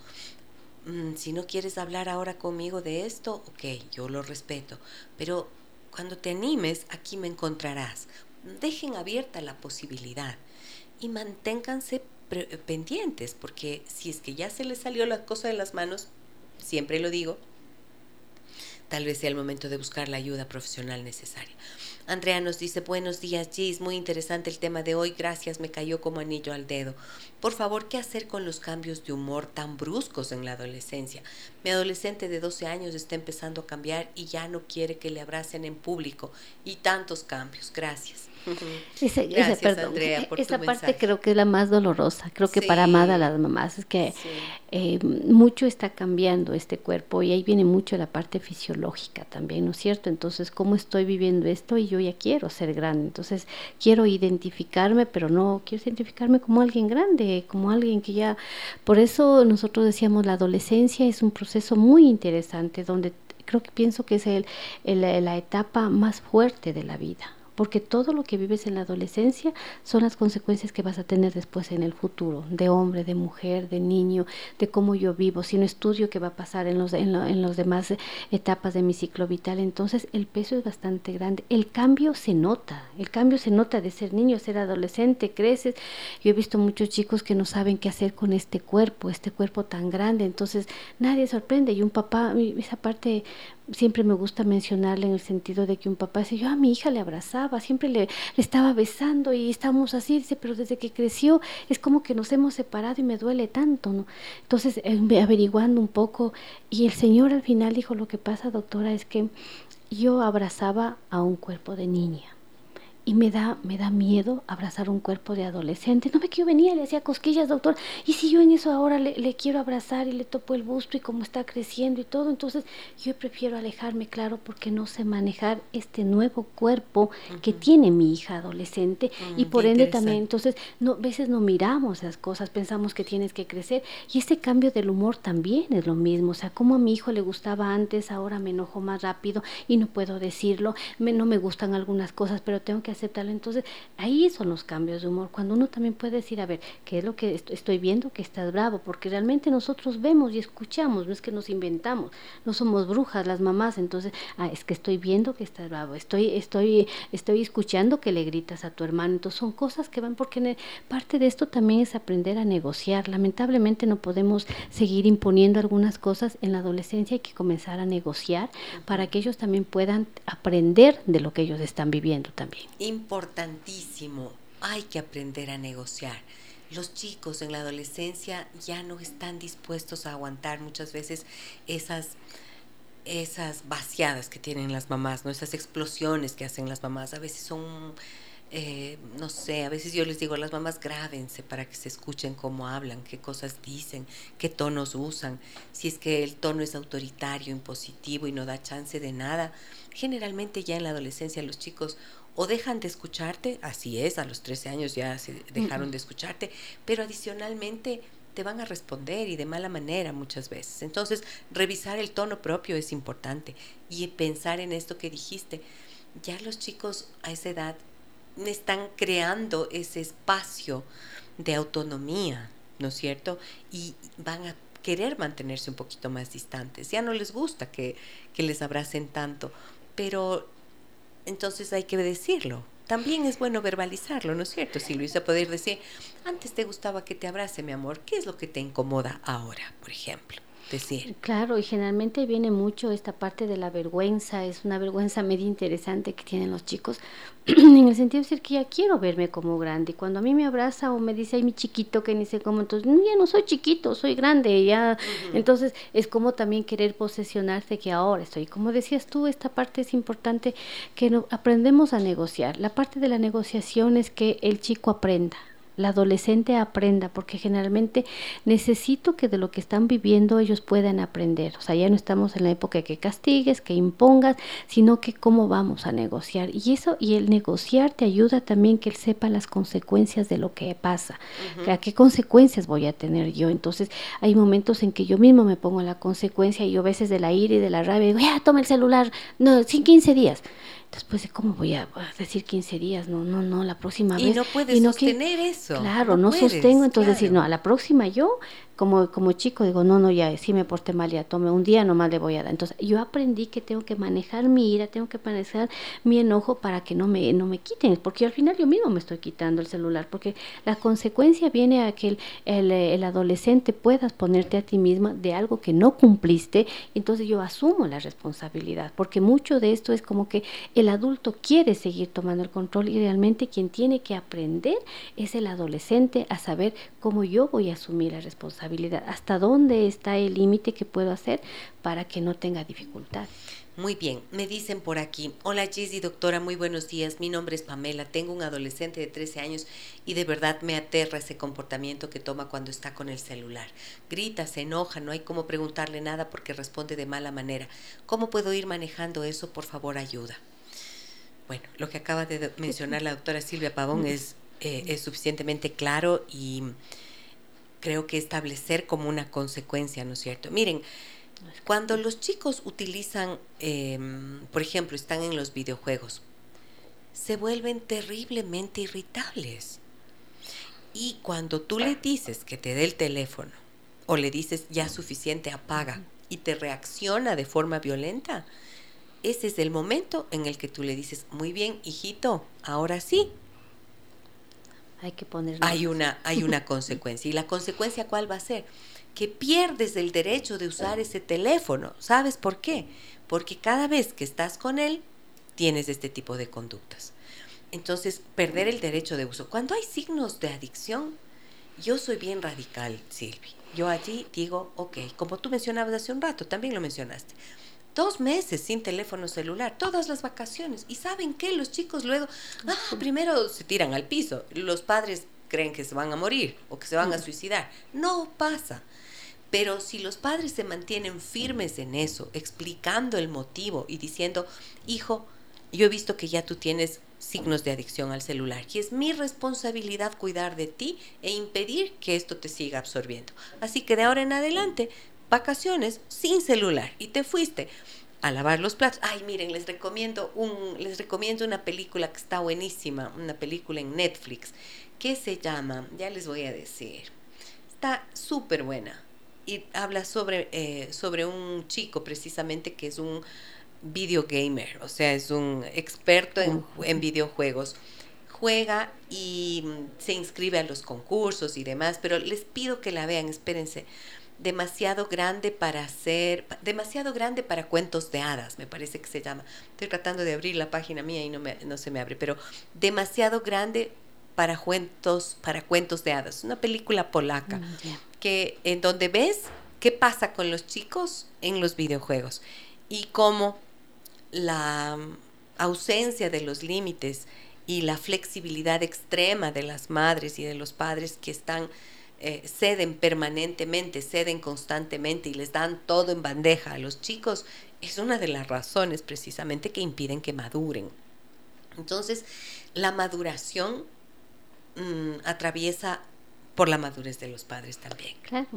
Mm, si no quieres hablar ahora conmigo de esto, ok, yo lo respeto, pero cuando te animes, aquí me encontrarás. Dejen abierta la posibilidad y manténganse pendientes, porque si es que ya se les salió la cosa de las manos, siempre lo digo, tal vez sea el momento de buscar la ayuda profesional necesaria. Andrea nos dice, buenos días, Gis, muy interesante el tema de hoy, gracias, me cayó como anillo al dedo. Por favor, ¿qué hacer con los cambios de humor tan bruscos en la adolescencia? Mi adolescente de 12 años está empezando a cambiar y ya no quiere que le abracen en público y tantos cambios, gracias. Gracias, Andrea, por esa parte creo que es la más dolorosa. Creo que para amada las mamás es que eh, mucho está cambiando este cuerpo y ahí viene mucho la parte fisiológica también, ¿no es cierto? Entonces, ¿cómo estoy viviendo esto? Y yo ya quiero ser grande. Entonces, quiero identificarme, pero no quiero identificarme como alguien grande, como alguien que ya... Por eso nosotros decíamos, la adolescencia es un proceso muy interesante donde creo que pienso que es el, la etapa más fuerte de la vida porque todo lo que vives en la adolescencia son las consecuencias que vas a tener después en el futuro, de hombre, de mujer, de niño, de cómo yo vivo, si no estudio qué va a pasar en los, en, los demás etapas de mi ciclo vital. Entonces el peso es bastante grande. El cambio se nota, el cambio se nota de ser niño ser adolescente, creces. Yo he visto muchos chicos que no saben qué hacer con este cuerpo, este cuerpo tan grande, entonces nadie sorprende. Y un papá, esa parte siempre me gusta mencionarle en el sentido de que un papá dice, yo a mi hija le abrazaba, siempre le, estaba besando y estamos así, dice, pero desde que creció es como que nos hemos separado y me duele tanto, ¿no? Entonces, eh, averiguando un poco, y el Señor al final dijo, lo que pasa, doctora, es que yo abrazaba a un cuerpo de niña y me da, me da miedo abrazar un cuerpo de adolescente. No me quiero venir, le hacía cosquillas, doctor. Y si yo en eso ahora le, le, quiero abrazar y le topo el busto y cómo está creciendo y todo, entonces yo prefiero alejarme, claro, porque no sé manejar este nuevo cuerpo que tiene mi hija adolescente mm, y por ende también, entonces, no, a veces no miramos las cosas, pensamos que tienes que crecer y este cambio del humor también es lo mismo. O sea, como a mi hijo le gustaba antes, ahora me enojo más rápido y no puedo decirlo, me, no me gustan algunas cosas, pero tengo que aceptarlo. Entonces, ahí son los cambios de humor, cuando uno también puede decir, a ver, ¿qué es lo que estoy viendo que estás bravo? Porque realmente nosotros vemos y escuchamos, no es que nos inventamos, no somos brujas las mamás, entonces, ah, es que estoy viendo que estás bravo, estoy, estoy, estoy escuchando que le gritas a tu hermano, entonces son cosas que van, porque parte de esto también es aprender a negociar. Lamentablemente no podemos seguir imponiendo algunas cosas en la adolescencia, hay que comenzar a negociar para que ellos también puedan aprender de lo que ellos están viviendo también importantísimo. Hay que aprender a negociar. los chicos en la adolescencia ya no están dispuestos a aguantar muchas veces esas esas vaciadas que tienen las mamás, ¿no? Esas explosiones que hacen las mamás. A veces son eh, no sé, a veces yo les digo a las mamás, grábense para que se escuchen cómo hablan, qué cosas dicen, qué tonos usan. Si es que el tono es autoritario, impositivo y no da chance de nada, generalmente ya en la adolescencia los chicos o dejan de escucharte, así es, a los 13 años ya se dejaron de escucharte, pero adicionalmente te van a responder y de mala manera muchas veces. Entonces, revisar el tono propio es importante y pensar en esto que dijiste. Ya los chicos a esa edad están creando ese espacio de autonomía, ¿no es cierto? Y van a querer mantenerse un poquito más distantes. Ya no les gusta que, que les abracen tanto, pero entonces hay que decirlo. También es bueno verbalizarlo, ¿no es cierto, Si Luisa Poder decir, antes te gustaba que te abrace, mi amor, ¿qué es lo que te incomoda ahora, por ejemplo? Claro, y generalmente viene mucho esta parte de la vergüenza, es una vergüenza medio interesante que tienen los chicos, en el sentido de decir que ya quiero verme como grande. Y cuando a mí me abraza o me dice, ay, mi chiquito, que ni sé cómo, entonces, ya no soy chiquito, soy grande, ya. Entonces, es como también querer posesionarse que ahora estoy. Como decías tú, esta parte es importante que no, aprendemos a negociar. La parte de la negociación es que el chico aprenda la adolescente aprenda, porque generalmente necesito que de lo que están viviendo ellos puedan aprender. O sea, ya no estamos en la época de que castigues, que impongas, sino que cómo vamos a negociar. Y eso, y el negociar te ayuda también que él sepa las consecuencias de lo que pasa, a qué consecuencias voy a tener yo. Entonces, hay momentos en que yo mismo me pongo la consecuencia y yo a veces de la ira y de la rabia digo, ya, toma el celular, no, sin 15 días después de cómo voy a decir 15 días, no, no, no, la próxima vez. Y no puedes sostener eso. Claro, no, sostengo, entonces decir, no, a la próxima yo como, como chico digo, no, no, ya, si me porté mal, ya tome un día, nomás le voy a dar. Entonces, yo aprendí que tengo que manejar mi ira, tengo que manejar mi enojo para que no me, no me quiten, porque al final yo mismo me estoy quitando el celular, porque la consecuencia viene a que el, el, adolescente puedas ponerte a ti misma de algo que no cumpliste, entonces yo asumo la responsabilidad, porque mucho de esto es como que el adulto quiere seguir tomando el control y realmente quien tiene que aprender es el adolescente a saber cómo yo voy a asumir la responsabilidad hasta dónde está el límite que puedo hacer para que no tenga dificultad. Muy bien, me dicen por aquí, hola Gizzy, doctora, muy buenos días, mi nombre es Pamela, tengo un adolescente de 13 años y de verdad me aterra ese comportamiento que toma cuando está con el celular. Grita, se enoja, no hay como preguntarle nada porque responde de mala manera. ¿Cómo puedo ir manejando eso? Por favor, ayuda. Bueno, lo que acaba de mencionar la doctora Silvia Pavón es, eh, es suficientemente claro y creo que establecer como una consecuencia, ¿no es cierto? Miren, cuando los chicos utilizan, em, por ejemplo, están en los videojuegos, se vuelven terriblemente irritables. Y cuando tú le dices que te dé el teléfono o le dices ya suficiente, apaga, y te reacciona de forma violenta, ese es el momento en el que tú le dices, muy bien, hijito, ahora sí, hay que. Hay una, hay una consecuencia. ¿Y la consecuencia cuál va a ser? Que pierdes el derecho de usar ese teléfono. ¿Sabes por qué? Porque cada vez que estás con él, tienes este tipo de conductas. Entonces, perder el derecho de uso. Cuando hay signos de adicción, yo soy bien radical, Silvi. Yo allí digo, ok, como tú mencionabas hace un rato, también lo mencionaste dos meses sin teléfono celular, todas las vacaciones. ¿Y saben qué? Los chicos luego, ah, primero se tiran al piso. Los padres creen que se van a morir o que se van a suicidar. No pasa. Pero si los padres se mantienen firmes en eso, explicando el motivo y diciendo, hijo, yo he visto que ya tú tienes signos de adicción al celular y es mi responsabilidad cuidar de ti e impedir que esto te siga absorbiendo. Así que de ahora en adelante vacaciones sin celular y te fuiste a lavar los platos. Ay, miren, les recomiendo un les recomiendo una película que está buenísima, una película en Netflix que se llama, ya les voy a decir. Está súper buena y habla sobre eh, sobre un chico precisamente que es un video gamer, o sea, es un experto en, en videojuegos juega y se inscribe a los concursos y demás, pero les pido que la vean, espérense, demasiado grande para ser, demasiado grande para cuentos de hadas, me parece que se llama. Estoy tratando de abrir la página mía y no, me, no se me abre, pero demasiado grande para cuentos, para cuentos de hadas, una película polaca, mm, que en donde ves qué pasa con los chicos en los videojuegos y cómo la ausencia de los límites y la flexibilidad extrema de las madres y de los padres que están eh, ceden permanentemente, ceden constantemente y les dan todo en bandeja a los chicos, es una de las razones precisamente que impiden que maduren. Entonces, la maduración mm, atraviesa por la madurez de los padres también. Claro.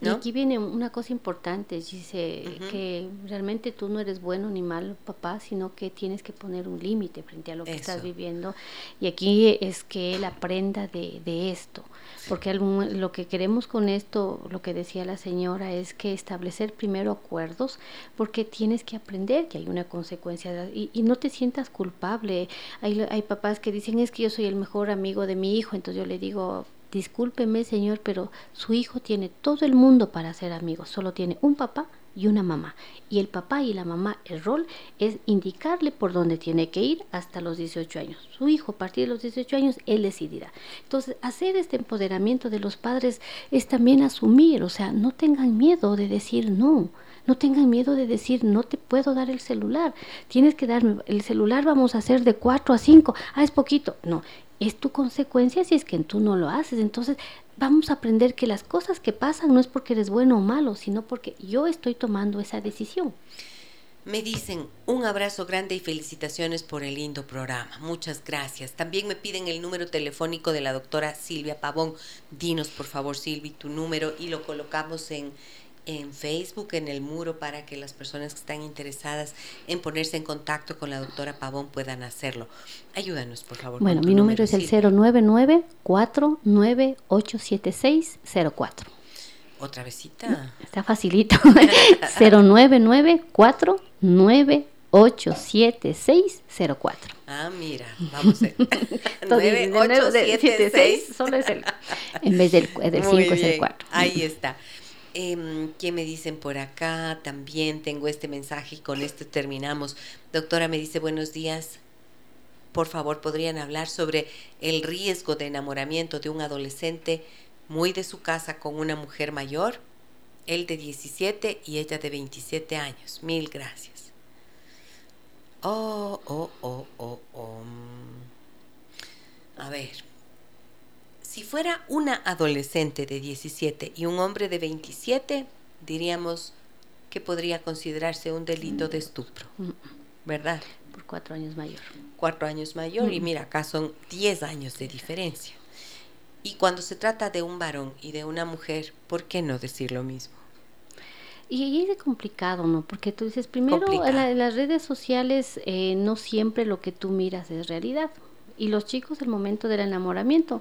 Y aquí viene una cosa importante, dice que realmente tú no eres bueno ni malo papá, sino que tienes que poner un límite frente a lo que estás viviendo. Y aquí es que él aprenda de, de esto, porque lo que queremos con esto, lo que decía la señora, es que establecer primero acuerdos, porque tienes que aprender que hay una consecuencia y, y no te sientas culpable. Hay, hay papás que dicen es que yo soy el mejor amigo de mi hijo, entonces yo le digo, discúlpeme señor, pero su hijo tiene todo el mundo para ser amigo, solo tiene un papá y una mamá. Y el papá y la mamá, el rol es indicarle por dónde tiene que ir hasta los 18 años. Su hijo, a partir de los 18 años, él decidirá. Entonces, hacer este empoderamiento de los padres es también asumir, o sea, no tengan miedo de decir no. No tengan miedo de decir, no te puedo dar el celular. Tienes que darme el celular, vamos a hacer de 4 a 5. Ah, es poquito. No, es tu consecuencia si es que tú no lo haces. Entonces vamos a aprender que las cosas que pasan no es porque eres bueno o malo, sino porque yo estoy tomando esa decisión. Me dicen un abrazo grande y felicitaciones por el lindo programa. Muchas gracias. También me piden el número telefónico de la doctora Silvia Pavón. Dinos, por favor, Silvia, tu número y lo colocamos en, en Facebook, en el muro, para que las personas que están interesadas en ponerse en contacto con la doctora Pavón puedan hacerlo. Ayúdanos, por favor. Bueno, mi número, es el 099-498604. Otra vesita. Está facilito. 099-498604. Ah, mira, vamos a ver. 9876. Solo es el. En vez del 5 es el 4. Ahí está. Eh, ¿Qué me dicen por acá? También tengo este mensaje y con esto terminamos. Doctora me dice buenos días. Por favor, podrían hablar sobre el riesgo de enamoramiento de un adolescente muy de su casa con una mujer mayor, él de 17 y ella de 27 años. Mil gracias. Oh, oh, oh, oh. A ver, si fuera una adolescente de 17 y un hombre de 27, diríamos que podría considerarse un delito de estupro, ¿verdad? Por cuatro años mayor. Cuatro años mayor, y mira, acá son 10 años de diferencia. Y cuando se trata de un varón y de una mujer, ¿por qué no decir lo mismo? Y es complicado, ¿no? Porque tú dices, primero, en, las redes sociales eh, no siempre lo que tú miras es realidad. Y los chicos, el momento del enamoramiento,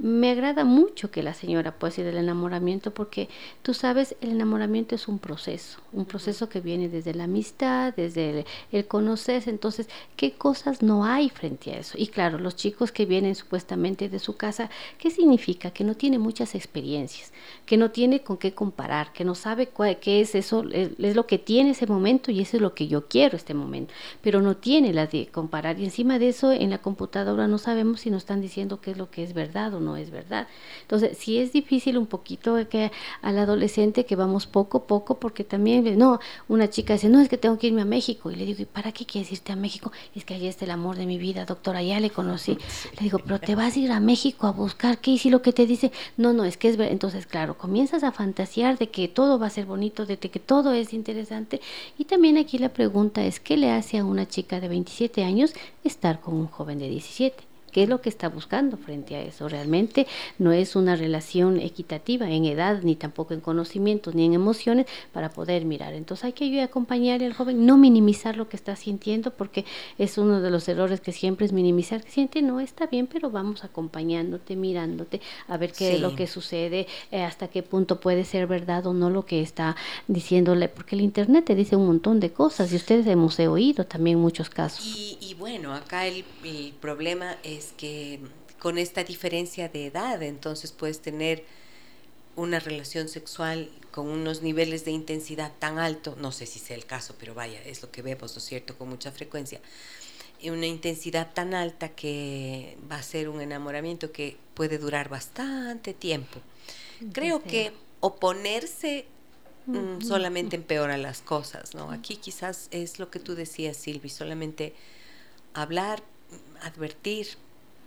me agrada mucho que la señora pueda decir del enamoramiento porque tú sabes, el enamoramiento es un proceso, un proceso que viene desde la amistad, desde el, conocerse, entonces, ¿qué cosas no hay frente a eso? Y claro, los chicos que vienen supuestamente de su casa, ¿qué significa? Que no tiene muchas experiencias, que no tiene con qué comparar, que no sabe qué es eso, es, lo que tiene ese momento y eso es lo que yo quiero este momento, pero no tiene la de comparar y encima de eso en la computadora no sabemos si nos están diciendo qué es lo que es verdad o no es verdad. Entonces, sí es difícil un poquito que al adolescente que vamos poco a poco, porque también, no, una chica dice, no, es que tengo que irme a México. Y le digo, ¿y para qué quieres irte a México? es que allí está el amor de mi vida, doctora, ya le conocí. Le digo, pero te vas a ir a México a buscar qué y si lo que te dice, no, no, es que es verdad. Entonces, claro, comienzas a fantasear de que todo va a ser bonito, de que todo es interesante. Y también aquí la pregunta es, ¿qué le hace a una chica de 27 años estar con un joven de 17? ¿Qué es lo que está buscando frente a eso? Realmente no es una relación equitativa en edad, ni tampoco en conocimientos, ni en emociones para poder mirar. Entonces hay que ayudar a acompañar al joven, no minimizar lo que está sintiendo, porque es uno de los errores que siempre es minimizar que siente, no está bien, pero vamos acompañándote, mirándote, a ver qué es lo que sucede, eh, hasta qué punto puede ser verdad o no lo que está diciéndole, porque el Internet te dice un montón de cosas y ustedes hemos oído también muchos casos. Y, bueno, acá el problema es que con esta diferencia de edad, entonces puedes tener una relación sexual con unos niveles de intensidad tan alto, no sé si sea el caso, pero vaya, es lo que vemos, ¿no es cierto?, con mucha frecuencia, una intensidad tan alta que va a ser un enamoramiento que puede durar bastante tiempo. Creo que oponerse mm, solamente empeora las cosas, ¿no? Aquí quizás es lo que tú decías, Silvi, solamente hablar, advertir,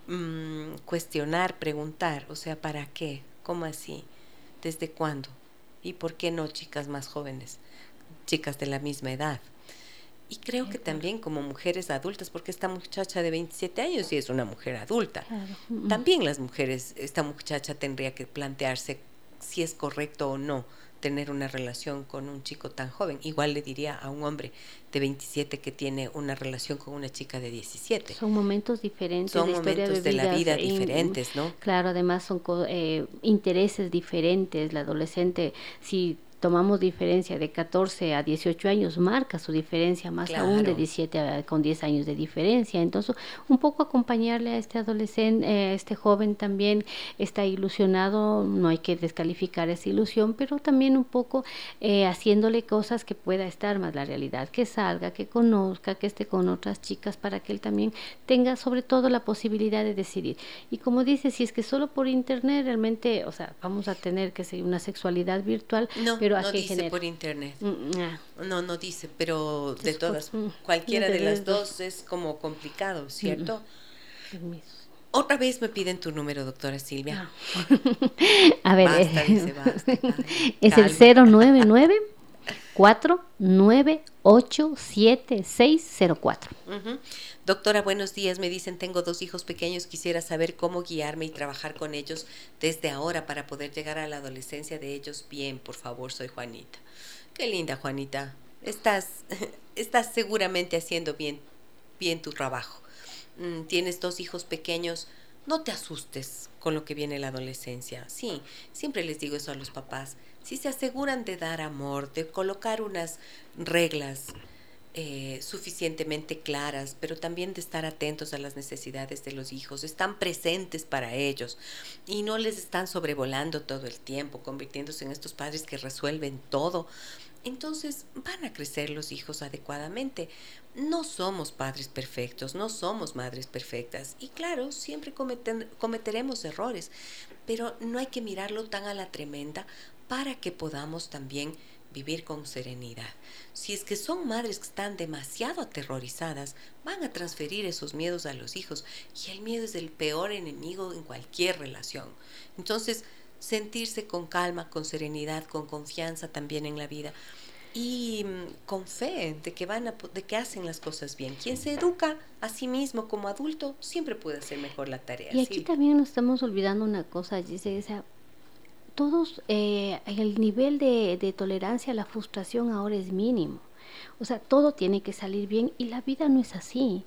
mm, cuestionar, preguntar, o sea, ¿para qué? ¿Cómo así? ¿Desde cuándo? ¿Y por qué no chicas más jóvenes? Chicas de la misma edad. Y creo que también como mujeres adultas, porque esta muchacha de 27 años sí es una mujer adulta, también las mujeres, esta muchacha tendría que plantearse si es correcto o no tener una relación con un chico tan joven. Igual le diría a un hombre de 27 que tiene una relación con una chica de 17. Son momentos diferentes. Son momentos de, la vida diferentes, ¿no? Claro, además son eh, intereses diferentes. La adolescente, si tomamos diferencia de 14 a 18 años, marca su diferencia más aún de 17 a, con 10 años de diferencia. Entonces, un poco acompañarle a este adolescente, eh, a este joven también está ilusionado, no hay que descalificar esa ilusión, pero también un poco eh, haciéndole cosas que pueda estar más la realidad, que salga, que conozca, que esté con otras chicas para que él también tenga sobre todo la posibilidad de decidir. Y como dice, si es que solo por internet realmente, o sea, vamos a tener que ser una sexualidad virtual, pero no dice por internet. Mm, no, no dice, pero de todas, mm, cualquiera de las dos es como complicado, ¿cierto? Otra vez me piden tu número, doctora Silvia. A ver, eh, es el 099 4987604. Doctora, buenos días. Me dicen, tengo dos hijos pequeños, quisiera saber cómo guiarme y trabajar con ellos desde ahora para poder llegar a la adolescencia de ellos bien. Por favor, soy Juanita. Qué linda, Juanita. Estás, estás seguramente haciendo bien, bien tu trabajo. Mm, tienes dos hijos pequeños. No te asustes con lo que viene la adolescencia. Sí, siempre les digo eso a los papás. Si se aseguran de dar amor, de colocar unas reglas, eh, suficientemente claras, pero también de estar atentos a las necesidades de los hijos, están presentes para ellos y no les están sobrevolando todo el tiempo, convirtiéndose en estos padres que resuelven todo. Entonces van a crecer los hijos adecuadamente. No somos padres perfectos, no somos madres perfectas. Y claro, siempre cometeremos errores, pero no hay que mirarlo tan a la tremenda para que podamos también vivir con serenidad. Si es que son madres que están demasiado aterrorizadas, van a transferir esos miedos a los hijos y el miedo es el peor enemigo en cualquier relación. Entonces, sentirse con calma, con serenidad, con confianza también en la vida y mm, con fe de que van a, de que hacen las cosas bien. Quien se educa a sí mismo como adulto siempre puede hacer mejor la tarea. Y aquí también nos estamos olvidando una cosa, dice esa todos, eh, el nivel de, de tolerancia a la frustración ahora es mínimo. O sea, todo tiene que salir bien y la vida no es así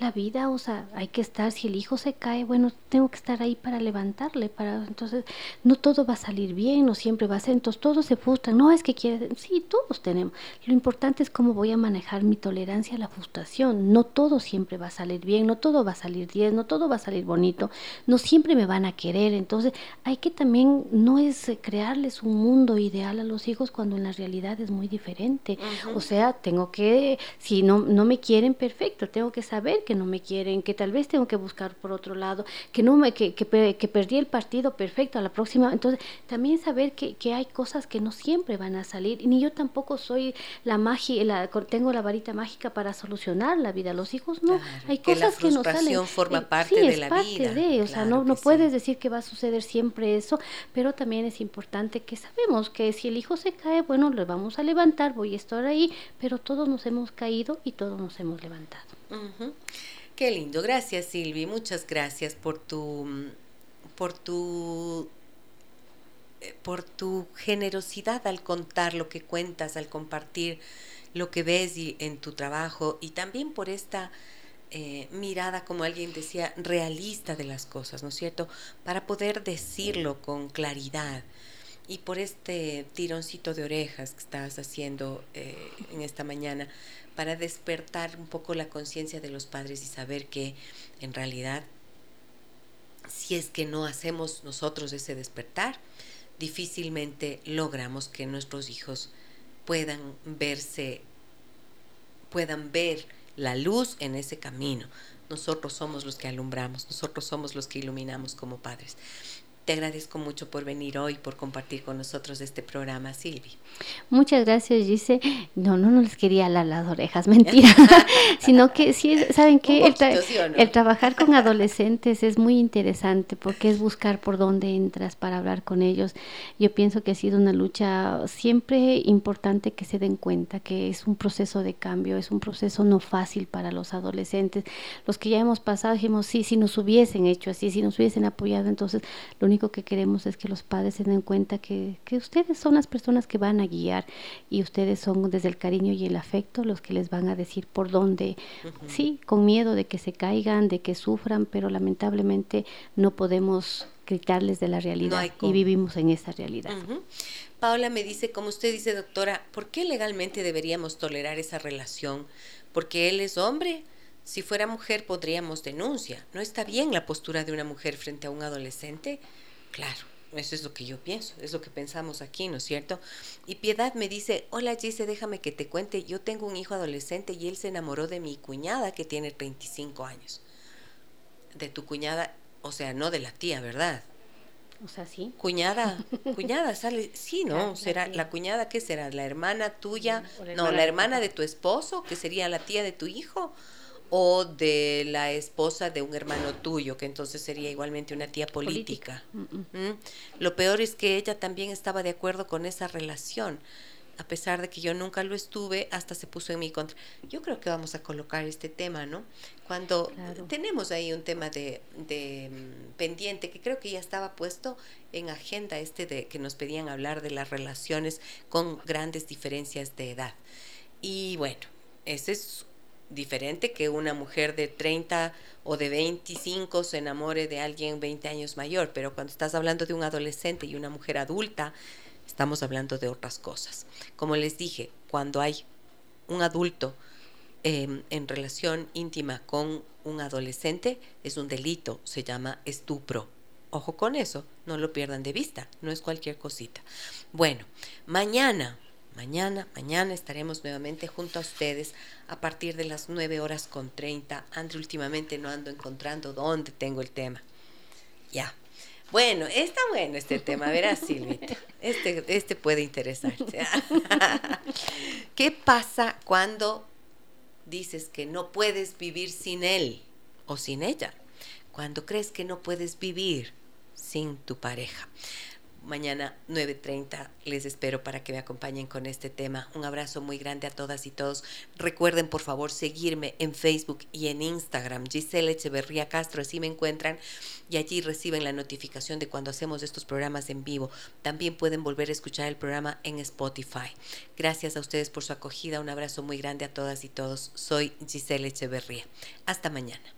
la vida, o sea, hay que estar, si el hijo se cae, bueno, tengo que estar ahí para levantarle, para, entonces, no todo va a salir bien, no siempre va a ser, entonces todos se frustran, no es que quiere, sí, todos tenemos, lo importante es cómo voy a manejar mi tolerancia a la frustración, no todo siempre va a salir bien, no todo va a salir 10, no todo va a salir bonito, no siempre me van a querer, entonces hay que también, no es crearles un mundo ideal a los hijos cuando en la realidad es muy diferente, o sea, tengo que, si no, no me quieren, perfecto, tengo que saber que no me quieren, que tal vez tengo que buscar por otro lado, que no me, que, que, perdí el partido perfecto a la próxima. Entonces, también saber que, que, hay cosas que no siempre van a salir, ni yo tampoco soy la magia, la, tengo la varita mágica para solucionar la vida. Los hijos no, hay cosas que, no salen. forma eh, parte sí, de es la parte vida. De, o sea, no, no puedes decir que va a suceder siempre eso, pero también es importante que sabemos que si el hijo se cae, bueno, lo vamos a levantar, voy a estar ahí, pero todos nos hemos caído y todos nos hemos levantado. Qué lindo, gracias Silvi, muchas gracias por tu, por tu, eh, por tu generosidad al contar lo que cuentas, al compartir lo que ves en tu trabajo y también por esta eh, mirada, como alguien decía, realista de las cosas, ¿no es cierto? Para poder decirlo con claridad. Y por este tironcito de orejas que estás haciendo eh, en esta mañana para despertar un poco la conciencia de los padres y saber que en realidad si es que no hacemos nosotros ese despertar, difícilmente logramos que nuestros hijos puedan verse, puedan ver la luz en ese camino. Nosotros somos los que alumbramos, nosotros somos los que iluminamos como padres. Te agradezco mucho por venir hoy, por compartir con nosotros este programa, Silvi. Muchas gracias, Gise. No, no, no les quería alar las orejas, mentira. Sino que sí, ¿saben qué? El, trabajar con adolescentes es muy interesante porque es buscar por dónde entras para hablar con ellos. Yo pienso que ha sido una lucha siempre importante que se den cuenta que es un proceso de cambio, es un proceso no fácil para los adolescentes. Los que ya hemos pasado dijimos, sí, si nos hubiesen hecho así, si nos hubiesen apoyado, entonces lo único que queremos es que los padres se den cuenta que, ustedes son las personas que van a guiar y ustedes son desde el cariño y el afecto los que les van a decir por dónde, sí, con miedo de que se caigan, de que sufran, pero lamentablemente no podemos gritarles de la realidad y vivimos en esa realidad. Paola me dice, como usted dice, doctora, ¿por qué legalmente deberíamos tolerar esa relación? ¿Porque él es hombre? Si fuera mujer podríamos denuncia. ¿No está bien la postura de una mujer frente a un adolescente? Claro, eso es lo que yo pienso, es lo que pensamos aquí, ¿no es cierto? Y Piedad me dice, hola Gise, déjame que te cuente, yo tengo un hijo adolescente y él se enamoró de mi cuñada que tiene 25 años. De tu cuñada, o sea, no de la tía, ¿verdad? O sea, sí. Cuñada, cuñada, sale, sí, ¿no? será la cuñada, ¿qué será? ¿La hermana tuya? no, la hermana de tu esposo, que sería la tía de tu hijo o de la esposa de un hermano tuyo, que entonces sería igualmente una tía política. ¿Mm? Lo peor es que ella también estaba de acuerdo con esa relación, a pesar de que yo nunca lo estuve, hasta se puso en mi contra. Yo creo que vamos a colocar este tema, ¿no? Cuando tenemos ahí un tema de, de mm, pendiente, que creo que ya estaba puesto en agenda este de que nos pedían hablar de las relaciones con grandes diferencias de edad. Y bueno, ese es diferente que una mujer de 30 o de 25 se enamore de alguien 20 años mayor, pero cuando estás hablando de un adolescente y una mujer adulta, estamos hablando de otras cosas. Como les dije, cuando hay un adulto em, en relación íntima con un adolescente, es un delito, se llama estupro. Ojo con eso, no lo pierdan de vista, no es cualquier cosita. Bueno, mañana Mañana, mañana estaremos nuevamente junto a ustedes a partir de las 9 horas con 30. Andre, últimamente no ando encontrando dónde tengo el tema. Ya. Bueno, está bueno este tema, verás, Silvita. Este, este puede interesarte. ¿Qué pasa cuando dices que no puedes vivir sin él o sin ella? Cuando crees que no puedes vivir sin tu pareja mañana 9.30 les espero para que me acompañen con este tema. Un abrazo muy grande a todas y todos. Recuerden por favor seguirme en Facebook y en Instagram, Giselle Echeverría Castro, así me encuentran y allí reciben la notificación de cuando hacemos estos programas en vivo. También pueden volver a escuchar el programa en Spotify. Gracias a ustedes por su acogida. Un abrazo muy grande a todas y todos. Soy Giselle Echeverría. Hasta mañana.